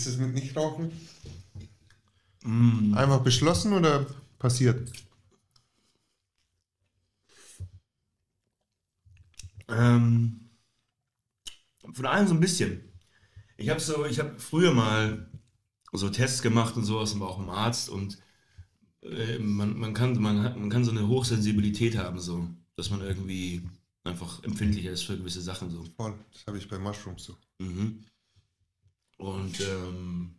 ist es mit Nichtrauchen? Mm. Einfach beschlossen oder passiert? Ähm, von allem so ein bisschen. Ich habe so, ich habe früher mal so Tests gemacht und sowas, aber auch im Arzt und äh, man, man, kann, man, man kann so eine Hochsensibilität haben, so, dass man irgendwie einfach empfindlicher ist für gewisse Sachen so. Voll. Das habe ich bei Mushrooms so. Mhm. Und ähm,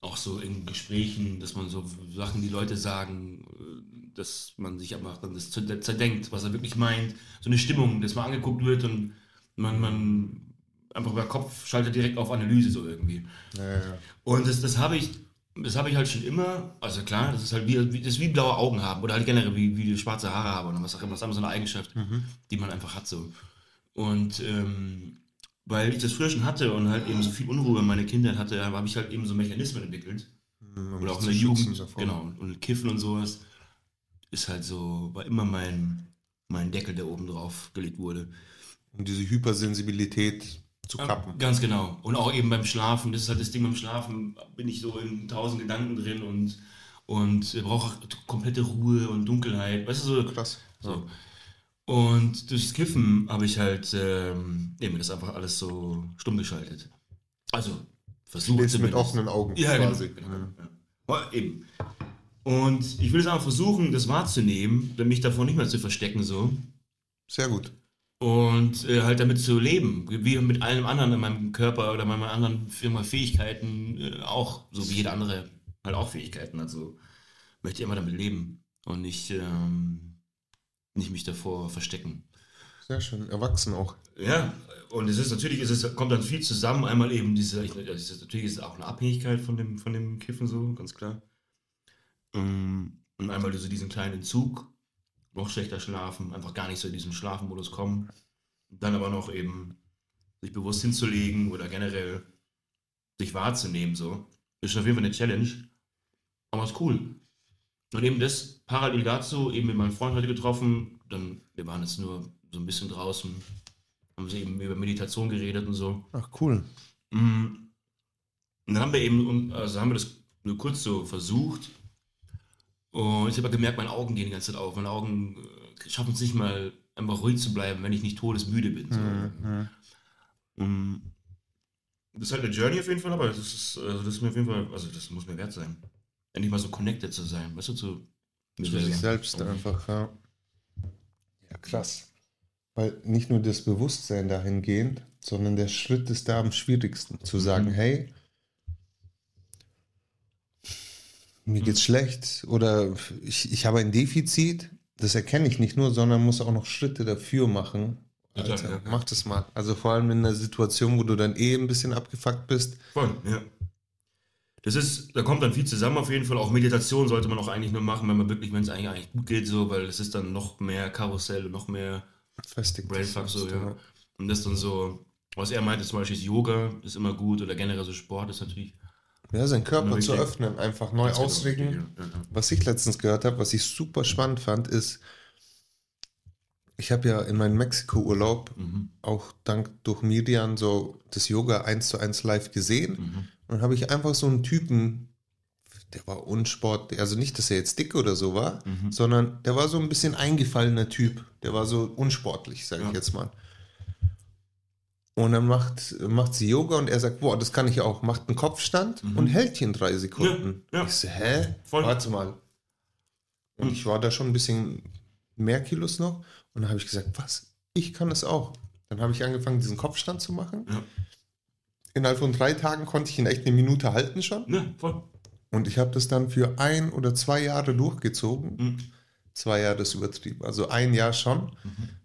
auch so in Gesprächen, dass man so Sachen, die Leute sagen, äh, dass man sich einfach dann das zer- zerdenkt, was er wirklich meint. So eine Stimmung, dass man angeguckt wird und man, man einfach über Kopf schaltet direkt auf Analyse so irgendwie. Ja, ja, ja. Und das, das habe ich, das habe ich halt schon immer, also klar, das ist halt wie, das wie blaue Augen haben oder halt generell wie, wie schwarze Haare haben oder was auch immer. Das ist einfach so eine Eigenschaft, die man einfach hat so. Und ähm, weil ich das früher schon hatte und halt eben so viel Unruhe in meiner Kindheit hatte, habe ich halt eben so Mechanismen entwickelt. Um Oder auch in der Jugend, davor. genau. Und Kiffen und sowas ist halt so, war immer mein, mein Deckel, der oben drauf gelegt wurde. Um diese Hypersensibilität zu kappen. Ganz genau. Und auch eben beim Schlafen, das ist halt das Ding beim Schlafen, bin ich so in tausend Gedanken drin und, und brauche komplette Ruhe und Dunkelheit. Weißt du, so. Krass. So. Und durchs Kiffen habe ich halt ähm, eben das einfach alles so stumm geschaltet. Also versucht Schläfst mit offenen Augen Ja, quasi. genau. genau, ja. Ja, Eben. Und ich will es einfach versuchen, das wahrzunehmen, mich davor nicht mehr zu verstecken so. Sehr gut. Und äh, halt damit zu leben, wie mit allem anderen in meinem Körper oder meinen anderen Firma Fähigkeiten äh, auch, so wie jeder andere halt auch Fähigkeiten. Also möchte ich immer damit leben und nicht, ähm, nicht mich davor verstecken. Sehr schön. Erwachsen auch. Ja, und es ist natürlich, es ist, kommt dann viel zusammen. Einmal eben diese, ich, ist, natürlich ist es auch eine Abhängigkeit von dem, von dem Kiffen so, ganz klar. Ähm, Und einmal so diesen kleinen Entzug, noch schlechter schlafen, einfach gar nicht so in diesen Schlafmodus kommen. Dann aber noch eben sich bewusst hinzulegen oder generell sich wahrzunehmen so. Ist auf jeden Fall eine Challenge. Aber ist cool. Und eben das parallel dazu, eben mit meinem Freund heute getroffen, dann, wir waren jetzt nur so ein bisschen draußen, haben sie eben über Meditation geredet und so. Ach, cool. Mm. Und dann haben wir eben, also haben wir das nur kurz so versucht. Und ich habe halt gemerkt, meine Augen gehen die ganze Zeit auf. Meine Augen äh, schaffen es nicht mal, einfach ruhig zu bleiben, wenn ich nicht todesmüde bin. So. Mhm. Mm. Das ist halt eine Journey auf jeden Fall, aber das ist, also das ist mir auf jeden Fall, also das muss mir wert sein. Endlich mal so connected zu sein, weißt du, zu Zu sich selbst einfach, ja. Ja, krass. Weil nicht nur das Bewusstsein dahingehend, sondern der Schritt ist da am schwierigsten. Zu sagen, hey, mir geht's schlecht oder ich, ich habe ein Defizit. Das erkenne ich nicht nur, sondern muss auch noch Schritte dafür machen. Alter, ja, ja. mach das mal. Also vor allem in einer Situation, wo du dann eh ein bisschen abgefuckt bist. Voll, ja. Das ist, da kommt dann viel zusammen auf jeden Fall. Auch Meditation sollte man auch eigentlich nur machen, wenn man wirklich, wenn es eigentlich, eigentlich gut geht, so, weil es ist dann noch mehr Karussell und noch mehr Festigt. Brainfuck, so, ja. Und das dann so, was er meinte, zum Beispiel ist Yoga, ist immer gut oder generell so Sport ist natürlich. Ja, seinen Körper zu öffnen, einfach neu genau ausrichten. Was ich letztens gehört habe, was ich super spannend fand, ist, ich habe ja in meinem Mexiko-Urlaub Mhm. auch dank durch Miriam so das Yoga eins zu eins live gesehen. Mhm. Und habe ich einfach so einen Typen, der war unsport, also nicht, dass er jetzt dick oder so war, Mhm. sondern der war so ein bisschen eingefallener Typ. Der war so unsportlich, sage Ja. ich jetzt mal. Und dann macht, macht sie Yoga und er sagt, boah, das kann ich auch. Macht einen Kopfstand und hält ihn drei Sekunden. Mhm. Ja, ja. Ich so, hä? Voll. Warte mal. Und ich war da schon ein bisschen mehr Kilos noch. Und dann habe ich gesagt, was? Ich kann das auch. Dann habe ich angefangen, diesen Kopfstand zu machen. Ja. Innerhalb von drei Tagen konnte ich ihn echt eine Minute halten schon. Ja, voll. Und ich habe das dann für ein oder zwei Jahre durchgezogen. Mhm. Zwei Jahre ist übertrieben. Also ein Jahr schon.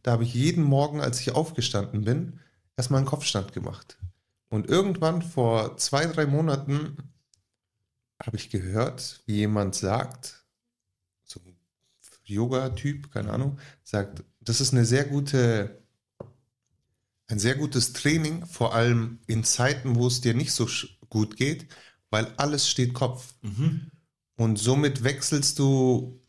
Da habe ich jeden Morgen, als ich aufgestanden bin, erstmal einen Kopfstand gemacht. Und irgendwann vor zwei, drei Monaten habe ich gehört, wie jemand sagt, so ein Yoga-Typ, keine Ahnung, sagt, das ist eine sehr gute, ein sehr gutes Training, vor allem in Zeiten, wo es dir nicht so gut geht, weil alles steht Kopf. Mhm. Und somit wechselst du,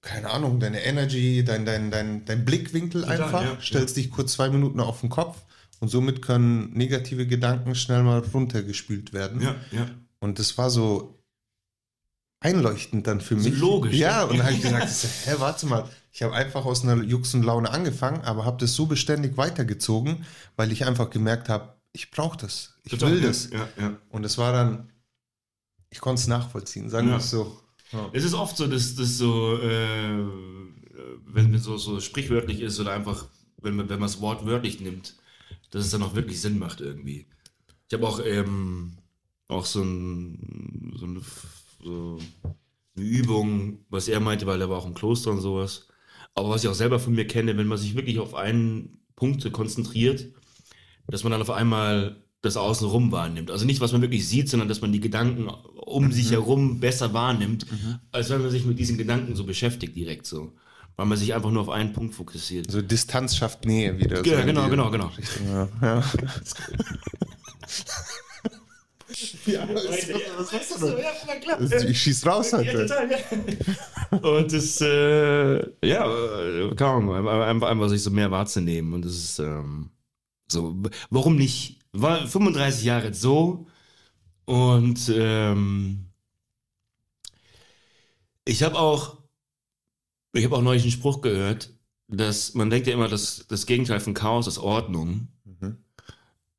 keine Ahnung, deine Energy, dein, dein, dein, dein Blickwinkel Total, einfach, ja, stellst dich kurz zwei Minuten auf den Kopf Und somit können negative Gedanken schnell mal runtergespült werden. Ja, ja. Und das war so einleuchtend dann für mich. logisch, Ja, und dann habe ich gesagt, hä, warte mal. Ich habe einfach aus einer Jux und Laune angefangen, aber habe das so beständig weitergezogen, weil ich einfach gemerkt habe, ich brauche das. Ich Total, will das. Ja, ja. Und es war dann, ich konnte es nachvollziehen, sagen wir Ja. es so. Es ist oft so, dass das so, äh, wenn es so, so sprichwörtlich ist oder einfach, wenn man, wenn man es wortwörtlich nimmt, dass es dann auch wirklich Sinn macht irgendwie. Ich habe auch, ähm, auch so, ein, so, eine, so eine Übung, was er meinte, weil er war auch im Kloster und sowas. Aber was ich auch selber von mir kenne, wenn man sich wirklich auf einen Punkt konzentriert, dass man dann auf einmal das Außenrum wahrnimmt. Also nicht, was man wirklich sieht, sondern dass man die Gedanken um sich herum besser wahrnimmt, als wenn man sich mit diesen Gedanken so beschäftigt direkt so. Weil man sich einfach nur auf einen Punkt fokussiert. Also Distanz schafft Nähe wieder. Ja, so in genau, die genau, genau. Richtung, ja. Ja. Was machst du Ja, na klar. Ich schieß raus halt. Ja, total, ja. Und das, äh, ja, äh, Ahnung, einfach, einfach, sich so mehr wahrzunehmen. Und das ist ähm, so, warum nicht? War 35 Jahre so und ähm, ich habe auch, ich habe auch neulich einen Spruch gehört, dass man denkt ja immer, dass das Gegenteil von Chaos ist Ordnung. Mhm.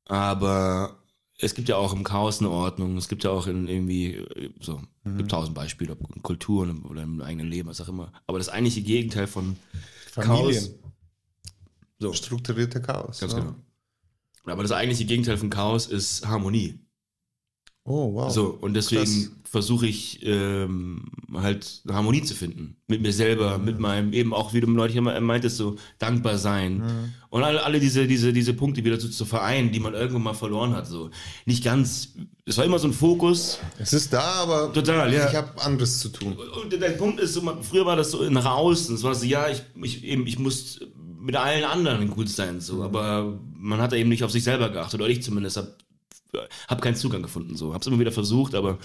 Aber es gibt ja auch im Chaos eine Ordnung. Es gibt ja auch in irgendwie äh, so, Mhm. gibt tausend Beispiele, ob in Kulturen oder im eigenen Leben, was auch immer. Aber das eigentliche Gegenteil von Familien. Chaos. So, Strukturierte Chaos. ganz ja. genau. Aber das eigentliche Gegenteil von Chaos ist Harmonie. Oh, wow. So, und deswegen versuche ich ähm, halt Harmonie zu finden. Mit mir selber, mit meinem, eben auch, wie du neulich immer meintest, so dankbar sein. Und alle, alle diese, diese, diese Punkte wieder so zu vereinen, die man irgendwann mal verloren hat. So. Nicht ganz, es war immer so ein Fokus. Es ist da, aber Total, ja. ich habe anderes zu tun. Und der Punkt ist, so, man- früher war das so nach außen. Es war so, ja, ich, ich, eben, ich muss mit allen anderen gut sein, so. Aber man hat da eben nicht auf sich selber geachtet. Oder ich zumindest habe hab keinen Zugang gefunden, so. Hab's immer wieder versucht, aber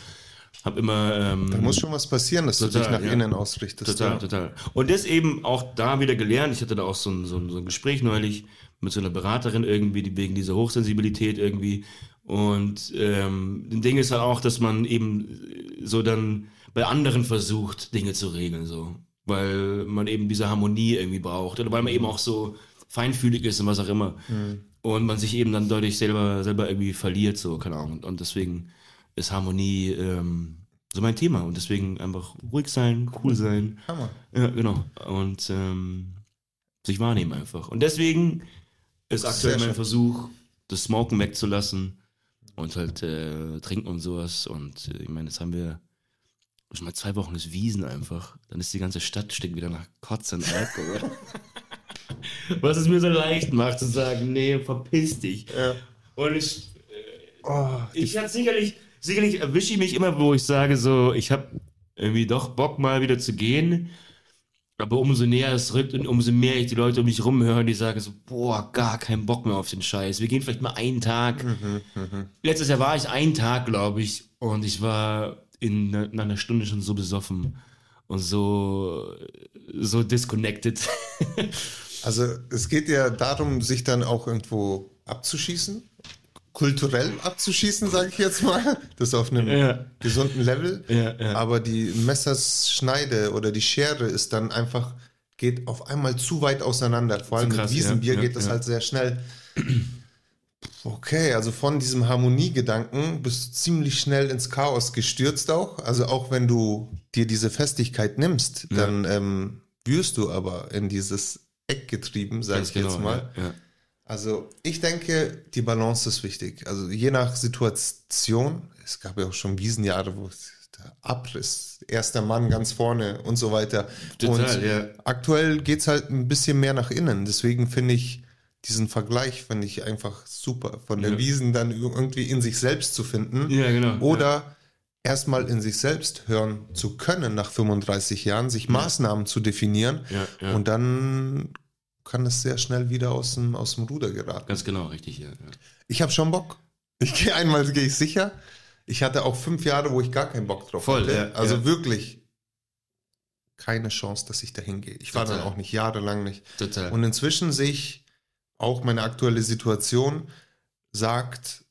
hab immer. Ähm, Da muss schon was passieren, dass du Total, dich nach ja. innen ausrichtest. Total, ja. total. Und das eben auch da wieder gelernt. Ich hatte da auch so ein, so ein, so ein Gespräch neulich mit so einer Beraterin irgendwie, die wegen dieser Hochsensibilität irgendwie. Und ähm, ein Ding ist halt auch, dass man eben so dann bei anderen versucht, Dinge zu regeln, so. Weil man eben diese Harmonie irgendwie braucht. Oder weil man eben auch so feinfühlig ist und was auch immer. Und man sich eben dann dadurch selber, selber irgendwie verliert, so, keine Ahnung. Und deswegen ist Harmonie ähm, so mein Thema. Und deswegen einfach ruhig sein, cool sein. Hammer. Ja, genau. Und ähm, sich wahrnehmen einfach. Und deswegen ist aktuell mein. Versuch, das Smoken wegzulassen und halt äh, trinken und sowas. Und äh, ich meine, jetzt haben wir schon mal zwei Wochen des Wiesen einfach. Dann ist die ganze Stadt stinkt wieder nach Kotze und Alkohol. Was es mir so leicht macht zu sagen, nee, verpiss dich. Ja. Und ich, Oh, ich hatte sicherlich, sicherlich erwische ich mich immer, wo ich sage so, ich habe irgendwie doch Bock mal wieder zu gehen. Aber umso näher es rückt und umso mehr ich die Leute um mich rumhöre, die sagen so, boah, gar keinen Bock mehr auf den Scheiß. Wir gehen vielleicht mal einen Tag. Letztes Jahr war ich einen Tag, glaube ich, und ich war in einer- nach einer Stunde schon so besoffen und so, so disconnected. Also es geht ja darum, sich dann auch irgendwo abzuschießen, kulturell abzuschießen, sage ich jetzt mal, das auf einem Ja. gesunden Level. Ja, ja. Aber die Messerschneide oder die Schere ist dann einfach, geht auf einmal zu weit auseinander. Vor allem krass, mit Wiesenbier ja, ja, geht das halt sehr schnell. Okay, also von diesem Harmoniegedanken bist du ziemlich schnell ins Chaos gestürzt auch. Also auch wenn du dir diese Festigkeit nimmst, dann ähm, wirst du aber in dieses Eck getrieben, sag Ganz ich jetzt mal. genau, Ja, ja. Also ich denke, die Balance ist wichtig. Also je nach Situation, es gab ja auch schon Wiesenjahre, wo es- der Abriss, erster Mann ganz vorne und so weiter. Total, und ja. aktuell geht's halt ein bisschen mehr nach innen. Deswegen finde ich diesen Vergleich finde ich einfach super, von der. Wiesen dann irgendwie in sich selbst zu finden. Ja, genau. Oder erstmal in sich selbst hören zu können nach 35 Jahren, sich Maßnahmen zu definieren Ja, ja. und dann kann es sehr schnell wieder aus dem, aus dem Ruder geraten. Ganz genau, richtig, ja. ja. Ich habe schon Bock. Ich gehe einmal, gehe ich sicher. Ich hatte auch fünf Jahre, wo ich gar keinen Bock drauf Voll, hatte. also wirklich keine Chance, dass ich dahin gehe. Ich war dann Total. auch nicht jahrelang nicht. Total. Und inzwischen sehe ich auch meine aktuelle Situation sagt,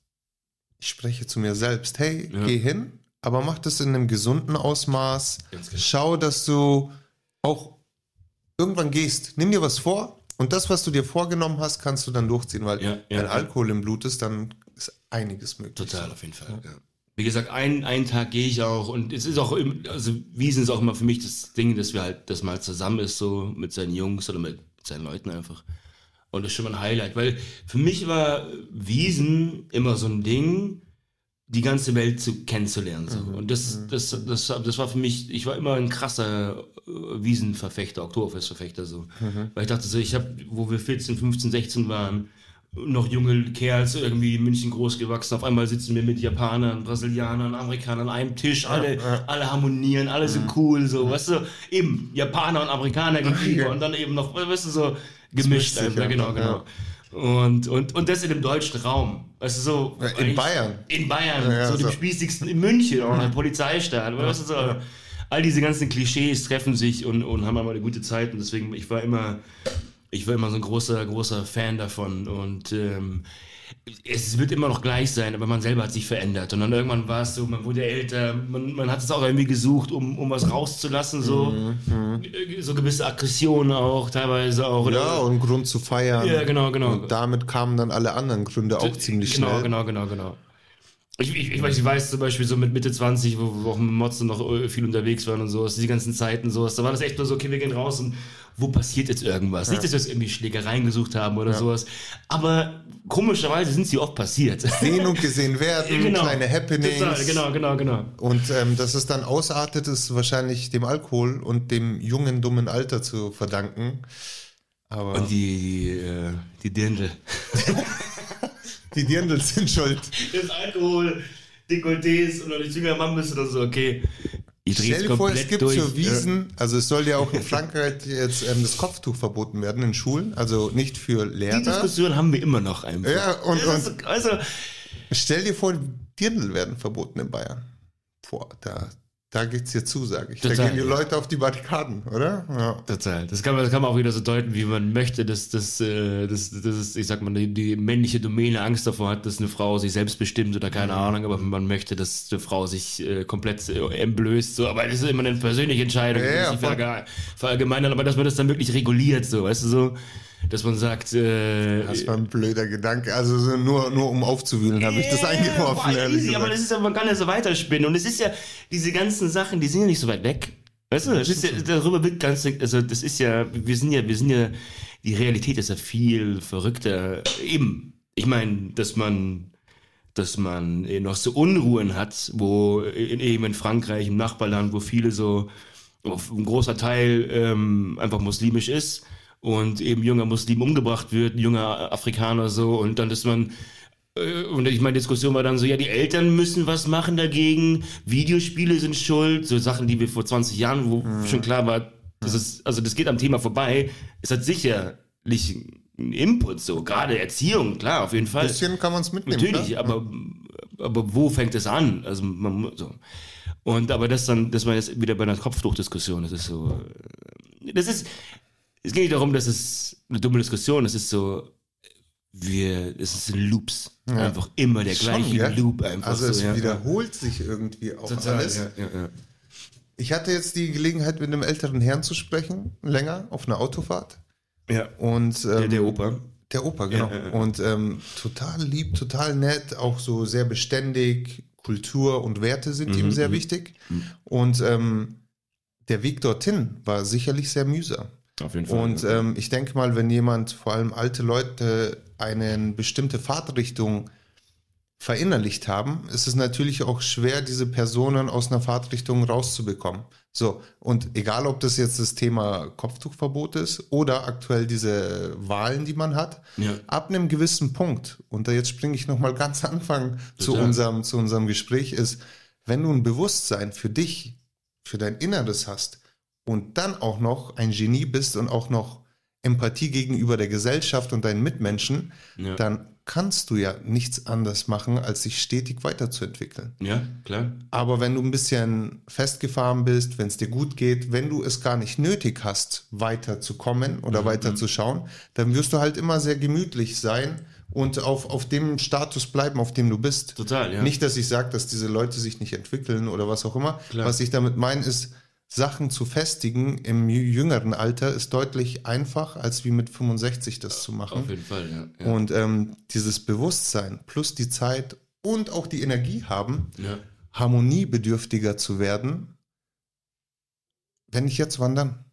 ich spreche zu mir selbst, hey, geh hin, aber mach das in einem gesunden Ausmaß. Genau. Schau, dass du auch irgendwann gehst. Nimm dir was vor und das, was du dir vorgenommen hast, kannst du dann durchziehen, weil Ja, ja, wenn. Alkohol im Blut ist, dann ist einiges möglich. Total, auf jeden Fall. Ja. Wie gesagt, ein, einen Tag gehe ich auch und es ist auch, im, also Wiesen ist auch immer für mich das Ding, dass wir halt, dass man halt zusammen ist, so mit seinen Jungs oder mit seinen Leuten einfach. Und das ist schon mal ein Highlight, weil für mich war Wiesen immer so ein Ding, die ganze Welt zu kennenzulernen. So. Und das, das, das, das war für mich, ich war immer ein krasser äh, Wiesenverfechter, Oktoberfestverfechter so. Weil ich dachte so, ich habe, wo wir 14, 15, 16 waren, noch junge Kerls irgendwie in München groß gewachsen. Auf einmal sitzen wir mit Japanern, Brasilianern, Amerikanern an einem Tisch, alle, alle harmonieren, alle sind cool, so, weißt du, eben Japaner und Amerikaner gegenüber und dann eben noch, weißt du, so gemischt einfach, genau, genau. Und, und, und das in dem deutschen Raum. Du, so. In Bayern. In Bayern, Ja, ja, so dem so. spießigsten in München, auch ein Polizeistaat. Weißt du, so. All diese ganzen Klischees treffen sich und, und haben einmal eine gute Zeit. Und deswegen, ich war immer, ich war immer so ein großer, großer Fan davon. Und ähm, es wird immer noch gleich sein, aber man selber hat sich verändert. Und dann irgendwann war es so, man wurde älter, man, man hat es auch irgendwie gesucht, um, um was rauszulassen, so. Äh, So gewisse Aggressionen auch, teilweise auch. oder- Ja, und Grund zu feiern. Ja, genau, genau. Und damit kamen dann alle anderen Gründe auch ziemlich genau, schnell. Genau, genau, genau. Ich, ich, ich, weiß, ich weiß zum Beispiel so mit Mitte 20, wo wir auch mit Motzen noch äh, viel unterwegs waren und sowas, die ganzen Zeiten sowas, da war das echt nur so, okay, wir gehen raus und wo passiert jetzt irgendwas? Nicht, dass wir jetzt irgendwie Schlägereien gesucht haben oder sowas, aber komischerweise sind sie oft passiert. Sehen und gesehen werden, kleine Happenings. Total, genau, genau, genau. Und ähm, dass es dann ausartet, ist wahrscheinlich dem Alkohol und dem jungen, dummen Alter zu verdanken. Aber Und die, die, äh, die Dirndl. die Dirndl sind schuld. Das Alkohol, Dekolletés und wenn du jünger Mann bist oder so, okay. Ich Stell dir vor, es gibt durch. zur Wiesen, also es soll ja auch in Frankreich jetzt ähm, das Kopftuch verboten werden in Schulen, also nicht für Die Lehrer. Diskussion haben wir immer noch einfach. Ja, und- Das ist, also, Stell dir vor, Dirndl werden verboten in Bayern. Boah, da, da geht's dir zu, sage ich. Da Total. gehen die Leute auf die Barrikaden, oder? Ja. total. Das kann, man, das kann man auch wieder so deuten, wie man möchte, dass, dass, äh, dass, dass ich sag mal, die, die männliche Domäne Angst davor hat, dass eine Frau sich selbst bestimmt oder keine Ahnung, aber man möchte, dass eine Frau sich äh, komplett äh, entblößt, so, aber das ist immer eine persönliche Entscheidung, Ja, ja, verallgemeinern, aber dass man das dann wirklich reguliert, so, weißt du, so, dass man sagt, äh, Das war ein blöder Gedanke. Also so nur, nur um aufzuwühlen, habe ich das eingeworfen, boah, ehrlich easy, aber das ist ja, man kann ja so weiterspinnen. Und es ist ja, diese ganzen Sachen, die sind ja nicht so weit weg. Weißt du, das ist ja, darüber wird ganz, also das ist ja, wir sind ja, wir sind ja, die Realität ist ja viel verrückter. Eben, ich meine, dass man, dass man eh noch so Unruhen hat, wo in, eben in Frankreich, im Nachbarland, wo viele so, ein großer Teil ähm, einfach muslimisch ist und eben junger Muslim umgebracht wird, ein junger Afrikaner so und dann, dass man äh, und ich meine, Diskussion war dann so, ja, die Eltern müssen was machen dagegen, Videospiele sind schuld, so Sachen, die wir vor 20 Jahren, wo schon klar war, das ist, also das geht am Thema vorbei. Es hat sicherlich einen Input, so, gerade Erziehung, klar, auf jeden Fall. Ein bisschen kann man es mitnehmen. Natürlich, klar. aber, aber wo fängt es an? Also man so. Und aber das dann, das war jetzt wieder bei einer Kopftuchdiskussion. Das ist so, äh, das ist, es geht nicht darum, dass es eine dumme Diskussion. Es ist so, wir, es sind Loops, einfach immer der Schon, gleiche gell? Loop einfach. Also so, es ja. wiederholt sich irgendwie auch Total, alles. ja, ja, ja. Ich hatte jetzt die Gelegenheit, mit einem älteren Herrn zu sprechen, länger, auf einer Autofahrt. ja. Und, ähm, Der, der Opa. Der Opa, genau. Ja, ja, ja. Und ähm, total lieb, total nett, auch so sehr beständig. Kultur und Werte sind Mhm, ihm sehr wichtig. Und ähm, der Weg dorthin war sicherlich sehr mühsam. Auf jeden Fall. Und ähm, ich denke mal, wenn jemand, vor allem alte Leute, eine bestimmte Fahrtrichtung verinnerlicht haben, ist es natürlich auch schwer, diese Personen aus einer Fahrtrichtung rauszubekommen. So, und egal, ob das jetzt das Thema Kopftuchverbot ist oder aktuell diese Wahlen, die man hat, Ja. ab einem gewissen Punkt, und da jetzt springe ich nochmal ganz Anfang zu unserem, zu unserem Gespräch, ist, wenn du ein Bewusstsein für dich, für dein Inneres hast und dann auch noch ein Genie bist und auch noch Empathie gegenüber der Gesellschaft und deinen Mitmenschen, Ja. dann kannst du ja nichts anderes machen, als sich stetig weiterzuentwickeln. Ja, klar. Aber wenn du ein bisschen festgefahren bist, wenn es dir gut geht, wenn du es gar nicht nötig hast, weiterzukommen oder Mhm. weiterzuschauen, dann wirst du halt immer sehr gemütlich sein und auf, auf dem Status bleiben, auf dem du bist. Total, ja. Nicht, dass ich sage, dass diese Leute sich nicht entwickeln oder was auch immer. Klar. Was ich damit meine, ist, Sachen zu festigen im jü- jüngeren Alter ist deutlich einfach, als wie mit 65 das zu machen. Auf jeden Fall, ja. ja. Und ähm, dieses Bewusstsein plus die Zeit und auch die Energie haben, ja. harmoniebedürftiger zu werden, wenn ich jetzt wandern.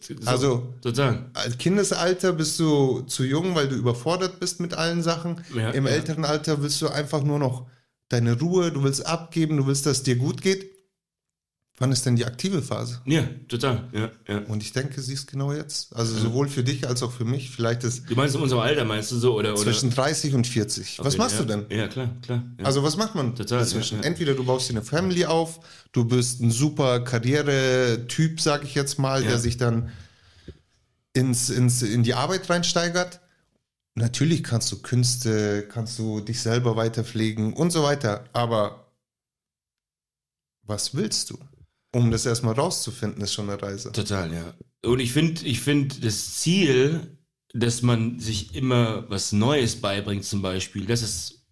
So, Also- total. Als Kindesalter bist du zu jung, weil du überfordert bist mit allen Sachen. Ja, Im älteren Alter willst du einfach nur noch deine Ruhe, du willst abgeben, du willst, dass es dir gut geht. Wann ist denn die aktive Phase? Ja, total. Ja, ja. Und ich denke, sie ist genau jetzt. Also sowohl für dich als auch für mich. Vielleicht ist Du meinst in unserem Alter, meinst du so? Oder, oder? zwischen 30 und 40. Was Okay, machst ja. du denn? Ja, klar, klar. Ja. Also was macht man Total, dazwischen? ja, ja. Entweder du baust dir eine Family auf, du bist ein super Karriere-Typ, sag ich jetzt mal, Ja. der sich dann ins, ins, in die Arbeit reinsteigert. Natürlich kannst du Künste, kannst du dich selber weiterpflegen und so weiter. Aber was willst du? Um das erstmal rauszufinden, ist schon eine Reise. Total, ja. Und ich finde, ich finde das Ziel, dass man sich immer was Neues beibringt, zum Beispiel, das ist,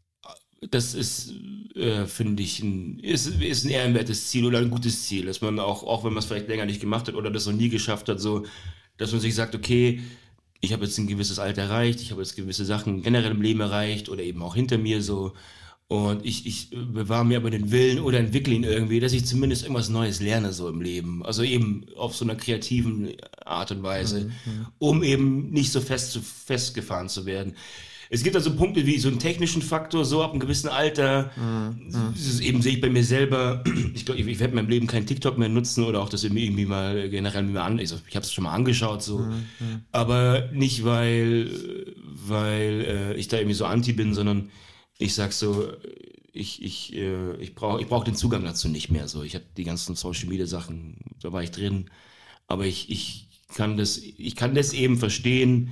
das ist, äh, finde ich, ein, ist, ist ein ehrenwertes Ziel oder ein gutes Ziel, dass man auch, auch wenn man es vielleicht länger nicht gemacht hat oder das noch nie geschafft hat, so, dass man sich sagt, okay, ich habe jetzt ein gewisses Alter erreicht, ich habe jetzt gewisse Sachen generell im Leben erreicht oder eben auch hinter mir so. Und ich, ich bewahre mir aber den Willen oder entwickle ihn irgendwie, dass ich zumindest irgendwas Neues lerne so im Leben. Also eben auf so einer kreativen Art und Weise, um eben nicht so fest zu, festgefahren zu werden. Es gibt also Punkte wie so einen technischen Faktor, so ab einem gewissen Alter. Das ist eben sehe ich bei mir selber. Ich glaube, ich, ich werde in meinem Leben kein TikTok mehr nutzen oder auch das irgendwie mal generell mir an. Also ich habe es schon mal angeschaut, so. Aber nicht, weil, weil äh, ich da irgendwie so anti bin, sondern ich sag so, ich, ich, äh, ich brauche ich brauch den Zugang dazu nicht mehr. So, ich habe die ganzen Social Media Sachen, da war ich drin. Aber ich, ich kann das, ich kann das eben verstehen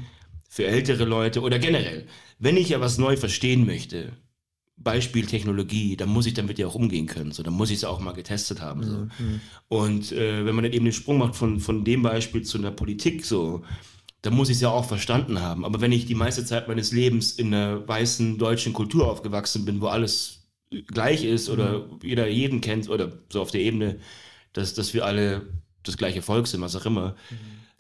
für ältere Leute oder generell. Wenn ich ja was neu verstehen möchte, Beispiel Technologie, dann muss ich damit ja auch umgehen können. So, dann muss ich es auch mal getestet haben. So. Und äh, wenn man dann eben den Sprung macht von, von dem Beispiel zu einer Politik, so, dann muss ich es ja auch verstanden haben. Aber wenn ich die meiste Zeit meines Lebens in einer weißen deutschen Kultur aufgewachsen bin, wo alles gleich ist oder jeder jeden kennt oder so auf der Ebene, dass, dass wir alle das gleiche Volk sind, was auch immer,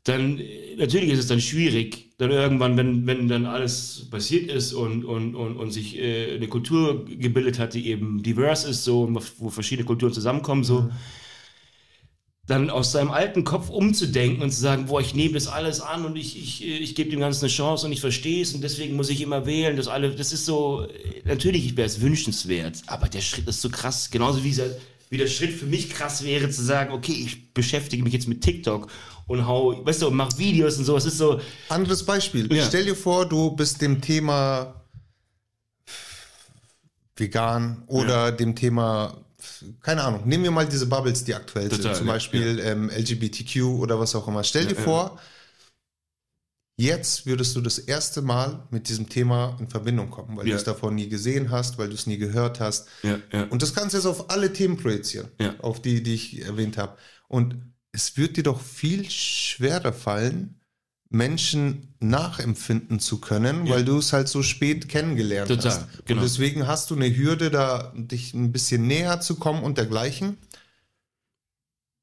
dann äh, natürlich ist es dann schwierig, dann irgendwann, wenn, wenn dann alles passiert ist und, und, und, und sich äh, eine Kultur gebildet hat, die eben diverse ist, so, wo verschiedene Kulturen zusammenkommen, so, dann aus seinem alten Kopf umzudenken und zu sagen, boah, ich nehme das alles an und ich, ich, ich gebe dem Ganzen eine Chance und ich verstehe es und deswegen muss ich immer wählen. Das, alle, das ist so, natürlich wäre es wünschenswert, aber der Schritt ist so krass, genauso wie dieser, wie der Schritt für mich krass wäre, zu sagen, okay, ich beschäftige mich jetzt mit TikTok und hau, weißt du, und mach Videos und so. Es ist so, Anderes Beispiel. Ja. Stell dir vor, du bist dem Thema vegan oder dem Thema, keine Ahnung, nehmen wir mal diese Bubbles, die aktuell Total, sind, zum ja, Beispiel ähm, LGBTQ oder was auch immer. Stell dir Ja, ja. vor, jetzt würdest du das erste Mal mit diesem Thema in Verbindung kommen, weil Ja. du es davon nie gesehen hast, weil du es nie gehört hast. ja, ja. Und das kannst du jetzt auf alle Themen projizieren, Ja. auf die, die ich erwähnt habe. Und es wird dir doch viel schwerer fallen, Menschen nachempfinden zu können, Ja. weil du es halt so spät kennengelernt Total, hast. genau. Und deswegen hast du eine Hürde, da dich ein bisschen näher zu kommen und dergleichen.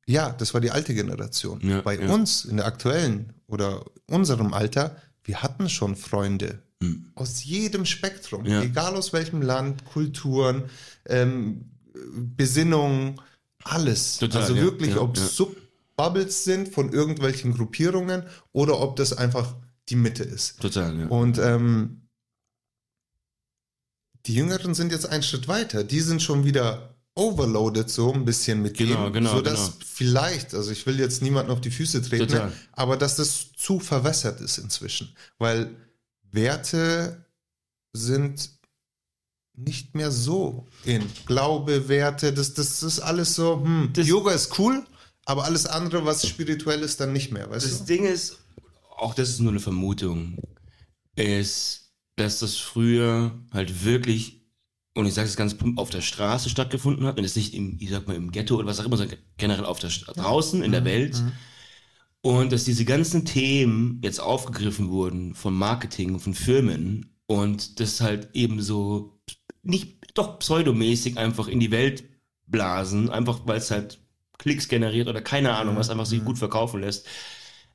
Ja, das war die alte Generation. Ja, Bei ja. uns in der aktuellen oder unserem Alter, wir hatten schon Freunde Hm. aus jedem Spektrum, egal aus welchem Land, Kulturen, ähm, Besinnung, alles. Total, also wirklich, ob ja. Es Subbubbles sind von irgendwelchen Gruppierungen oder ob das einfach die Mitte ist. Total, ja. Und ähm, die Jüngeren sind jetzt einen Schritt weiter. Die sind schon wieder overloaded so ein bisschen mit Genau, dem, genau, sodass genau. vielleicht, also ich will jetzt niemanden auf die Füße treten, Total. aber dass das zu verwässert ist inzwischen, weil Werte sind nicht mehr so in Glaube, Werte, das, das ist alles so, hm, Das- Yoga ist cool, aber alles andere, was spirituell ist, dann nicht mehr, weißt Das du? Ding ist, auch das ist nur eine Vermutung, ist, dass das früher halt wirklich, und ich sage es ganz plump, auf der Straße stattgefunden hat und es nicht im, ich sag mal, im Ghetto oder was auch immer, sondern generell auf der draußen in der Welt. Und dass diese ganzen Themen jetzt aufgegriffen wurden von Marketing, von Firmen und das halt eben so nicht doch pseudomäßig einfach in die Welt blasen, einfach weil es halt Klicks generiert oder keine Ahnung, was einfach sich gut verkaufen lässt.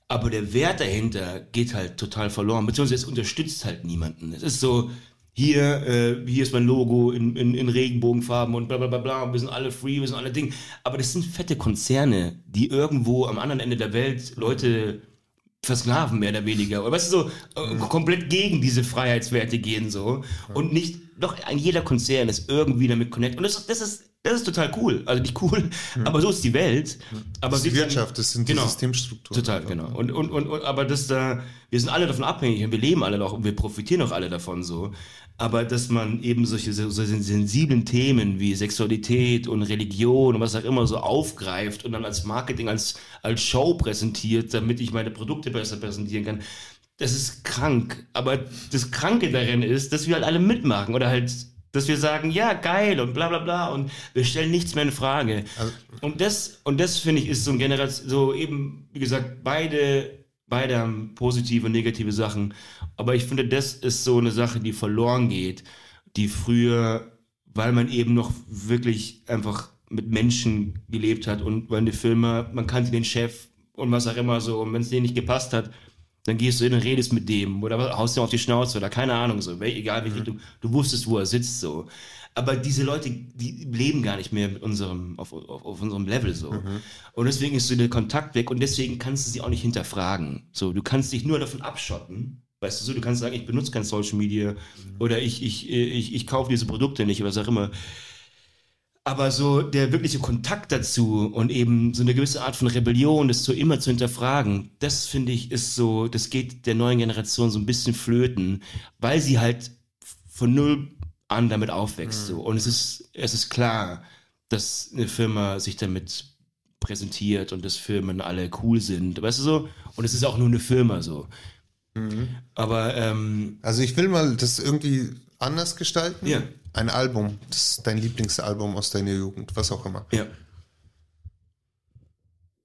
Aber der Wert dahinter geht halt total verloren, beziehungsweise es unterstützt halt niemanden. Es ist so, hier, äh, hier ist mein Logo in, in, in Regenbogenfarben und bla bla bla bla, wir sind alle free, wir sind alle Ding. Aber das sind fette Konzerne, die irgendwo am anderen Ende der Welt Leute versklaven, mehr oder weniger. Oder weißt du, so äh, komplett gegen diese Freiheitswerte gehen so. Und nicht, doch ein jeder Konzern ist irgendwie damit connected. Und das, das ist, das ist total cool. Also nicht cool, aber so ist die Welt. Aber Das ist die wir- Wirtschaft, das sind die Genau. Systemstrukturen. Total, genau. Und, und, und, und aber das da, wir sind alle davon abhängig und wir leben alle noch und wir profitieren auch alle davon so. Aber dass man eben solche so, so sensiblen Themen wie Sexualität und Religion und was auch immer so aufgreift und dann als Marketing, als, als Show präsentiert, damit ich meine Produkte besser präsentieren kann, das ist krank. Aber das Kranke darin ist, dass wir halt alle mitmachen oder halt, dass wir sagen, ja, geil und bla bla bla und wir stellen nichts mehr in Frage. Also- und das, und das finde ich ist so ein Generation, so eben, wie gesagt, beide, beide haben positive und negative Sachen. Aber ich finde, das ist so eine Sache, die verloren geht, die früher, weil man eben noch wirklich einfach mit Menschen gelebt hat und weil eine Firma, man kannte den Chef und was auch immer so, und wenn es denen nicht gepasst hat, dann gehst du hin und redest mit dem oder haust ihm auf die Schnauze oder keine Ahnung so, egal welche Richtung, du wusstest, wo er sitzt so. Aber diese Leute, die leben gar nicht mehr mit unserem, auf, auf, auf unserem Level so. Und deswegen ist so der Kontakt weg und deswegen kannst du sie auch nicht hinterfragen. So, du kannst dich nur davon abschotten. Weißt du so, du kannst sagen, ich benutze kein Social Media oder ich, ich, ich, ich kaufe diese Produkte nicht oder was auch immer. Aber so der wirkliche Kontakt dazu und eben so eine gewisse Art von Rebellion, das so immer zu hinterfragen, das finde ich ist so, das geht der neuen Generation so ein bisschen flöten, weil sie halt von null an damit aufwächst. So. Und es ist, es ist klar, dass eine Firma sich damit präsentiert und dass Firmen alle cool sind. Weißt du so? Und es ist auch nur eine Firma so. Aber ähm, Also ich will mal das irgendwie anders gestalten. Ja. Ein Album, das ist dein Lieblingsalbum aus deiner Jugend, was auch immer. ja,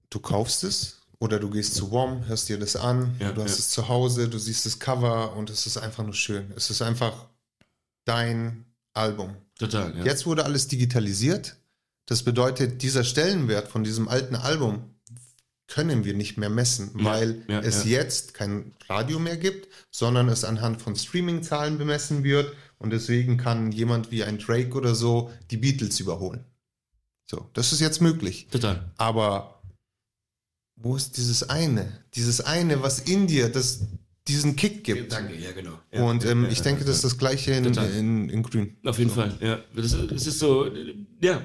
Du kaufst es oder du gehst zu WOM, hörst dir das an, Ja, du hast ja. es zu Hause, du siehst das Cover und es ist einfach nur schön. Es ist einfach dein Album. total. Ja. Jetzt wurde alles digitalisiert. Das bedeutet, dieser Stellenwert von diesem alten Album können wir nicht mehr messen, weil ja, es jetzt kein Radio mehr gibt, sondern es anhand von Streaming-Zahlen bemessen wird und deswegen kann jemand wie ein Drake oder so die Beatles überholen. So, das ist jetzt möglich. Total. Aber wo ist dieses eine? Dieses eine, was in dir das, diesen Kick gibt. Danke, ja, genau. Und ja, ähm, ja, ich ja, denke, ja. das ist das Gleiche in, in, in Grün. Auf jeden Fall, ja. Das ist, es ist so, ja,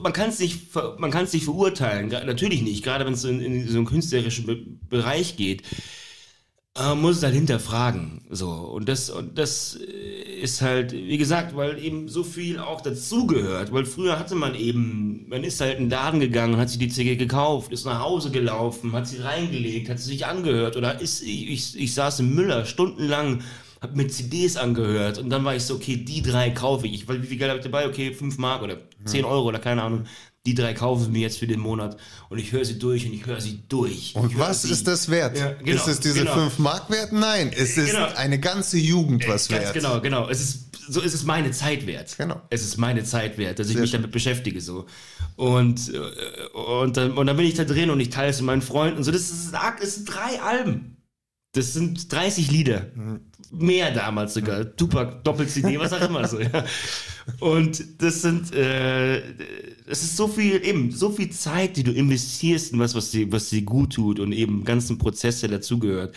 man kann es nicht, ver- man kann es nicht verurteilen, natürlich nicht, gerade wenn es in, in so einen künstlerischen Be Bereich geht. Man muss es halt hinterfragen, so. Und das, und das äh, ist halt, wie gesagt, weil eben so viel auch dazugehört. Weil früher hatte man eben, man ist halt in den Laden gegangen, hat sich die CD gekauft, ist nach Hause gelaufen, hat sie reingelegt, hat sie sich angehört. Oder ist, ich, ich, ich saß im Müller stundenlang, hab mir CDs angehört. Und dann war ich so, okay, die drei kaufe ich. Weil wie viel Geld habe ich dabei? Okay, 5 Mark oder 10 Euro oder keine Ahnung. Die drei kaufe ich mir jetzt für den Monat. Und ich höre sie durch und ich höre sie durch. Und Ich was sie. ist das wert? Ja, genau, ist es diese genau. 5 Mark wert? Nein, es ist Genau. eine ganze Jugend was Ganz wert. genau, genau. Es ist, so ist es meine Zeit wert. Genau. Es ist meine Zeit wert, dass ich Sehr mich schön. damit beschäftige so. Und, äh, und, dann, und dann bin ich da drin und ich teile es mit meinen Freunden und so. Das, ist, das sind drei Alben. Das sind 30 Lieder. Mhm. Mehr damals sogar. Tupac, Doppel-CD, was auch immer so. Ja. Und das sind, äh, es ist so viel, eben, so viel Zeit, die du investierst in was, was dir, was dir gut tut und eben ganzen Prozess, der dazugehört.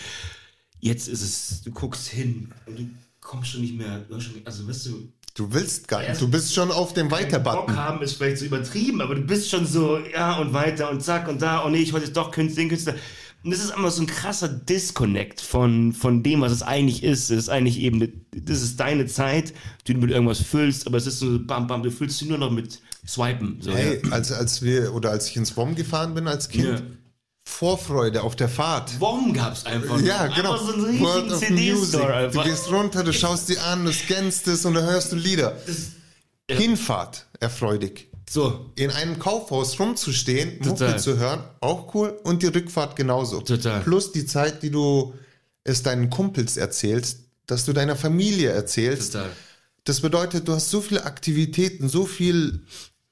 Jetzt ist es, du guckst hin und du kommst schon nicht mehr, also weißt du, Du willst gar nicht. Du bist schon auf dem Bock Weiter-Button. haben ist vielleicht so übertrieben, aber du bist schon so, ja, und weiter und zack und da, und nee, ich wollte jetzt doch Künstler, Künstler. Und das ist einfach so ein krasser Disconnect von, von dem, was es eigentlich ist. Es ist eigentlich eben, das ist deine Zeit, die du mit irgendwas füllst, aber es ist so, bam, bam, du füllst sie nur noch mit Swipen. So, Hey, ja. als, als wir oder als ich ins WOM gefahren bin als Kind, Ja. Vorfreude auf der Fahrt. Wom gab's einfach. Ja, genau. Einfach so einen riesigen CD-Store. Du gehst runter, du schaust die an, du scannst es und dann hörst du Lieder. ja. Hinfahrt, erfreudig. So, In einem Kaufhaus rumzustehen, Total. Mucke zu hören, auch cool. Und die Rückfahrt genauso. Total. Plus die Zeit, die du es deinen Kumpels erzählst, dass du deiner Familie erzählst. total. Das bedeutet, du hast so viele Aktivitäten, so viel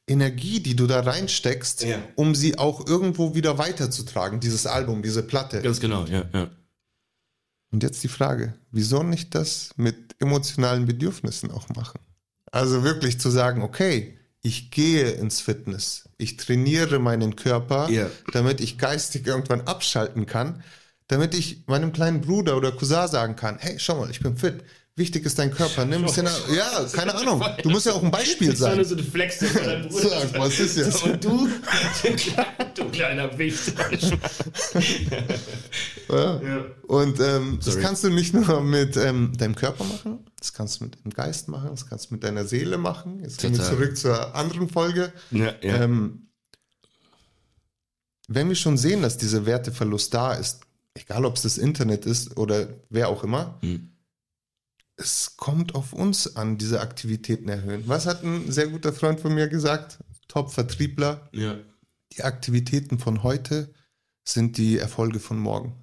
Energie, die du da reinsteckst, Ja. um sie auch irgendwo wieder weiterzutragen, dieses Album, diese Platte. Ganz genau, ja, ja. Und jetzt die Frage, wieso nicht das mit emotionalen Bedürfnissen auch machen? Also wirklich zu sagen, okay, ich gehe ins Fitness, ich trainiere meinen Körper, Ja. damit ich geistig irgendwann abschalten kann, damit ich meinem kleinen Bruder oder Cousin sagen kann, hey, schau mal, ich bin fit. Wichtig ist dein Körper. Nimm ein bisschen, ja, keine Ahnung. Du musst ja auch ein Beispiel Das war nur sein. so eine Flex von deinem Bruder. Sag, was ist jetzt? Und du, du kleiner Wicht. Ja. ja. Und ähm, das kannst du nicht nur mit ähm, deinem Körper machen, das kannst du mit deinem Geist machen, das kannst du mit deiner Seele machen. Jetzt gehen wir zurück zur anderen Folge. Ja, ja. Ähm, wenn wir schon sehen, dass dieser Werteverlust da ist, egal ob es das Internet ist oder wer auch immer, Hm. es kommt auf uns an, diese Aktivitäten erhöhen. Was hat ein sehr guter Freund von mir gesagt? Top-Vertriebler. ja, Die Aktivitäten von heute sind die Erfolge von morgen.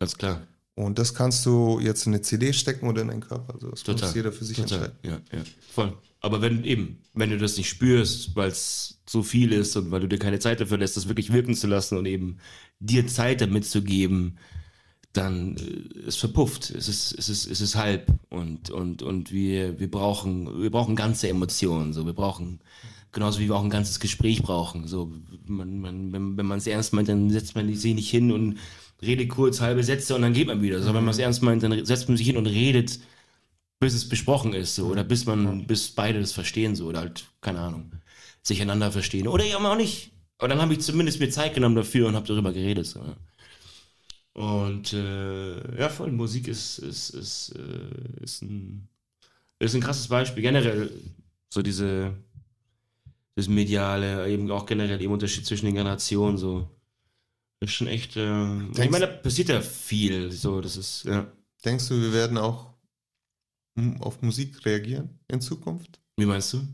ganz klar. Und das kannst du jetzt in eine CD stecken oder in deinen Körper. Also das Total. muss jeder für sich Total. entscheiden. Ja, ja, voll. Aber wenn eben, wenn du das nicht spürst, weil es so viel ist und weil du dir keine Zeit dafür lässt, das wirklich wirken zu lassen und eben dir Zeit damit zu geben, dann äh, es verpufft. Es ist, es ist, es ist halb. Und, und, und wir, wir brauchen, wir brauchen ganze Emotionen. So, wir brauchen, genauso wie wir auch ein ganzes Gespräch brauchen. So, man, man, wenn, wenn man es ernst meint, dann setzt man sich nicht hin und redet kurz halbe Sätze und dann geht man wieder. So, wenn man es ernst meint, dann setzt man sich hin und redet bis es besprochen ist, so, oder bis man, bis beide das verstehen, so, oder halt, keine Ahnung, sich einander verstehen. Oder ja auch nicht. Aber dann habe ich zumindest mir Zeit genommen dafür und habe darüber geredet. So. ja. Und äh, ja, voll, Musik ist, ist, ist, äh, ist, ein, ist ein krasses Beispiel. Generell, so diese, das Mediale, eben auch generell eben Unterschied zwischen den Generationen, so. Das ist schon echt, äh, ich meine, da passiert ja viel, so, das ist, ja. Denkst du, wir werden auch auf Musik reagieren in Zukunft? Wie meinst du?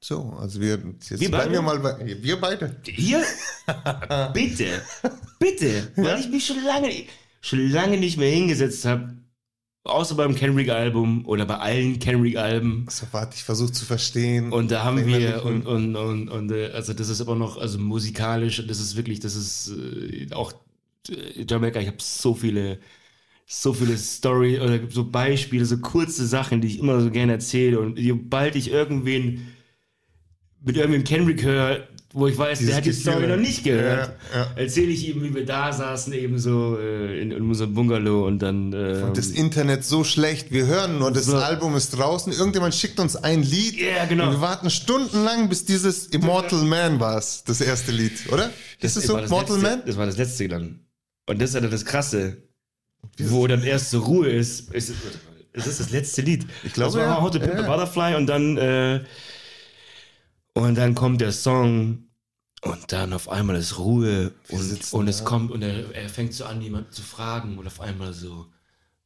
So, also wir, jetzt Wir bleiben beide? wir mal bei, wir beide. Hier? bitte, bitte, weil Ja? ich mich schon lange, schon lange nicht mehr hingesetzt habe, außer beim Kendrick-Album oder bei allen Kendrick-Alben. So, warte, ich versuche zu verstehen. Und da haben wir, und, und, und, und äh, also das ist immer noch, also musikalisch, das ist wirklich, das ist äh, auch äh, Jamaika, ich habe so viele, so viele Story oder so Beispiele, so kurze Sachen, die ich immer so gerne erzähle. Und sobald ich irgendwen mit irgendwem Kendrick höre, wo ich weiß, Dieses der hat die. Story noch nicht gehört, Ja, ja. erzähle ich ihm, wie wir da saßen, eben so äh, in, in unserem Bungalow und dann. Äh, Und das Internet so schlecht. Wir hören nur, das So. Album ist draußen. Irgendjemand schickt uns ein Lied. Ja, genau. Und wir warten stundenlang, bis dieses Immortal Man war das erste Lied, oder? Ist es so? das Mortal letzte, Man? Das war das letzte dann. Und das ist ja dann das Krasse, wo dann erst so Ruhe ist. Ist es ist das das letzte Lied? Ich glaube, das war ja. How to Pimp a. Butterfly und dann äh, und dann kommt der Song und dann auf einmal ist Ruhe und, und es da. kommt und er, er fängt so an, jemanden zu fragen und auf einmal so,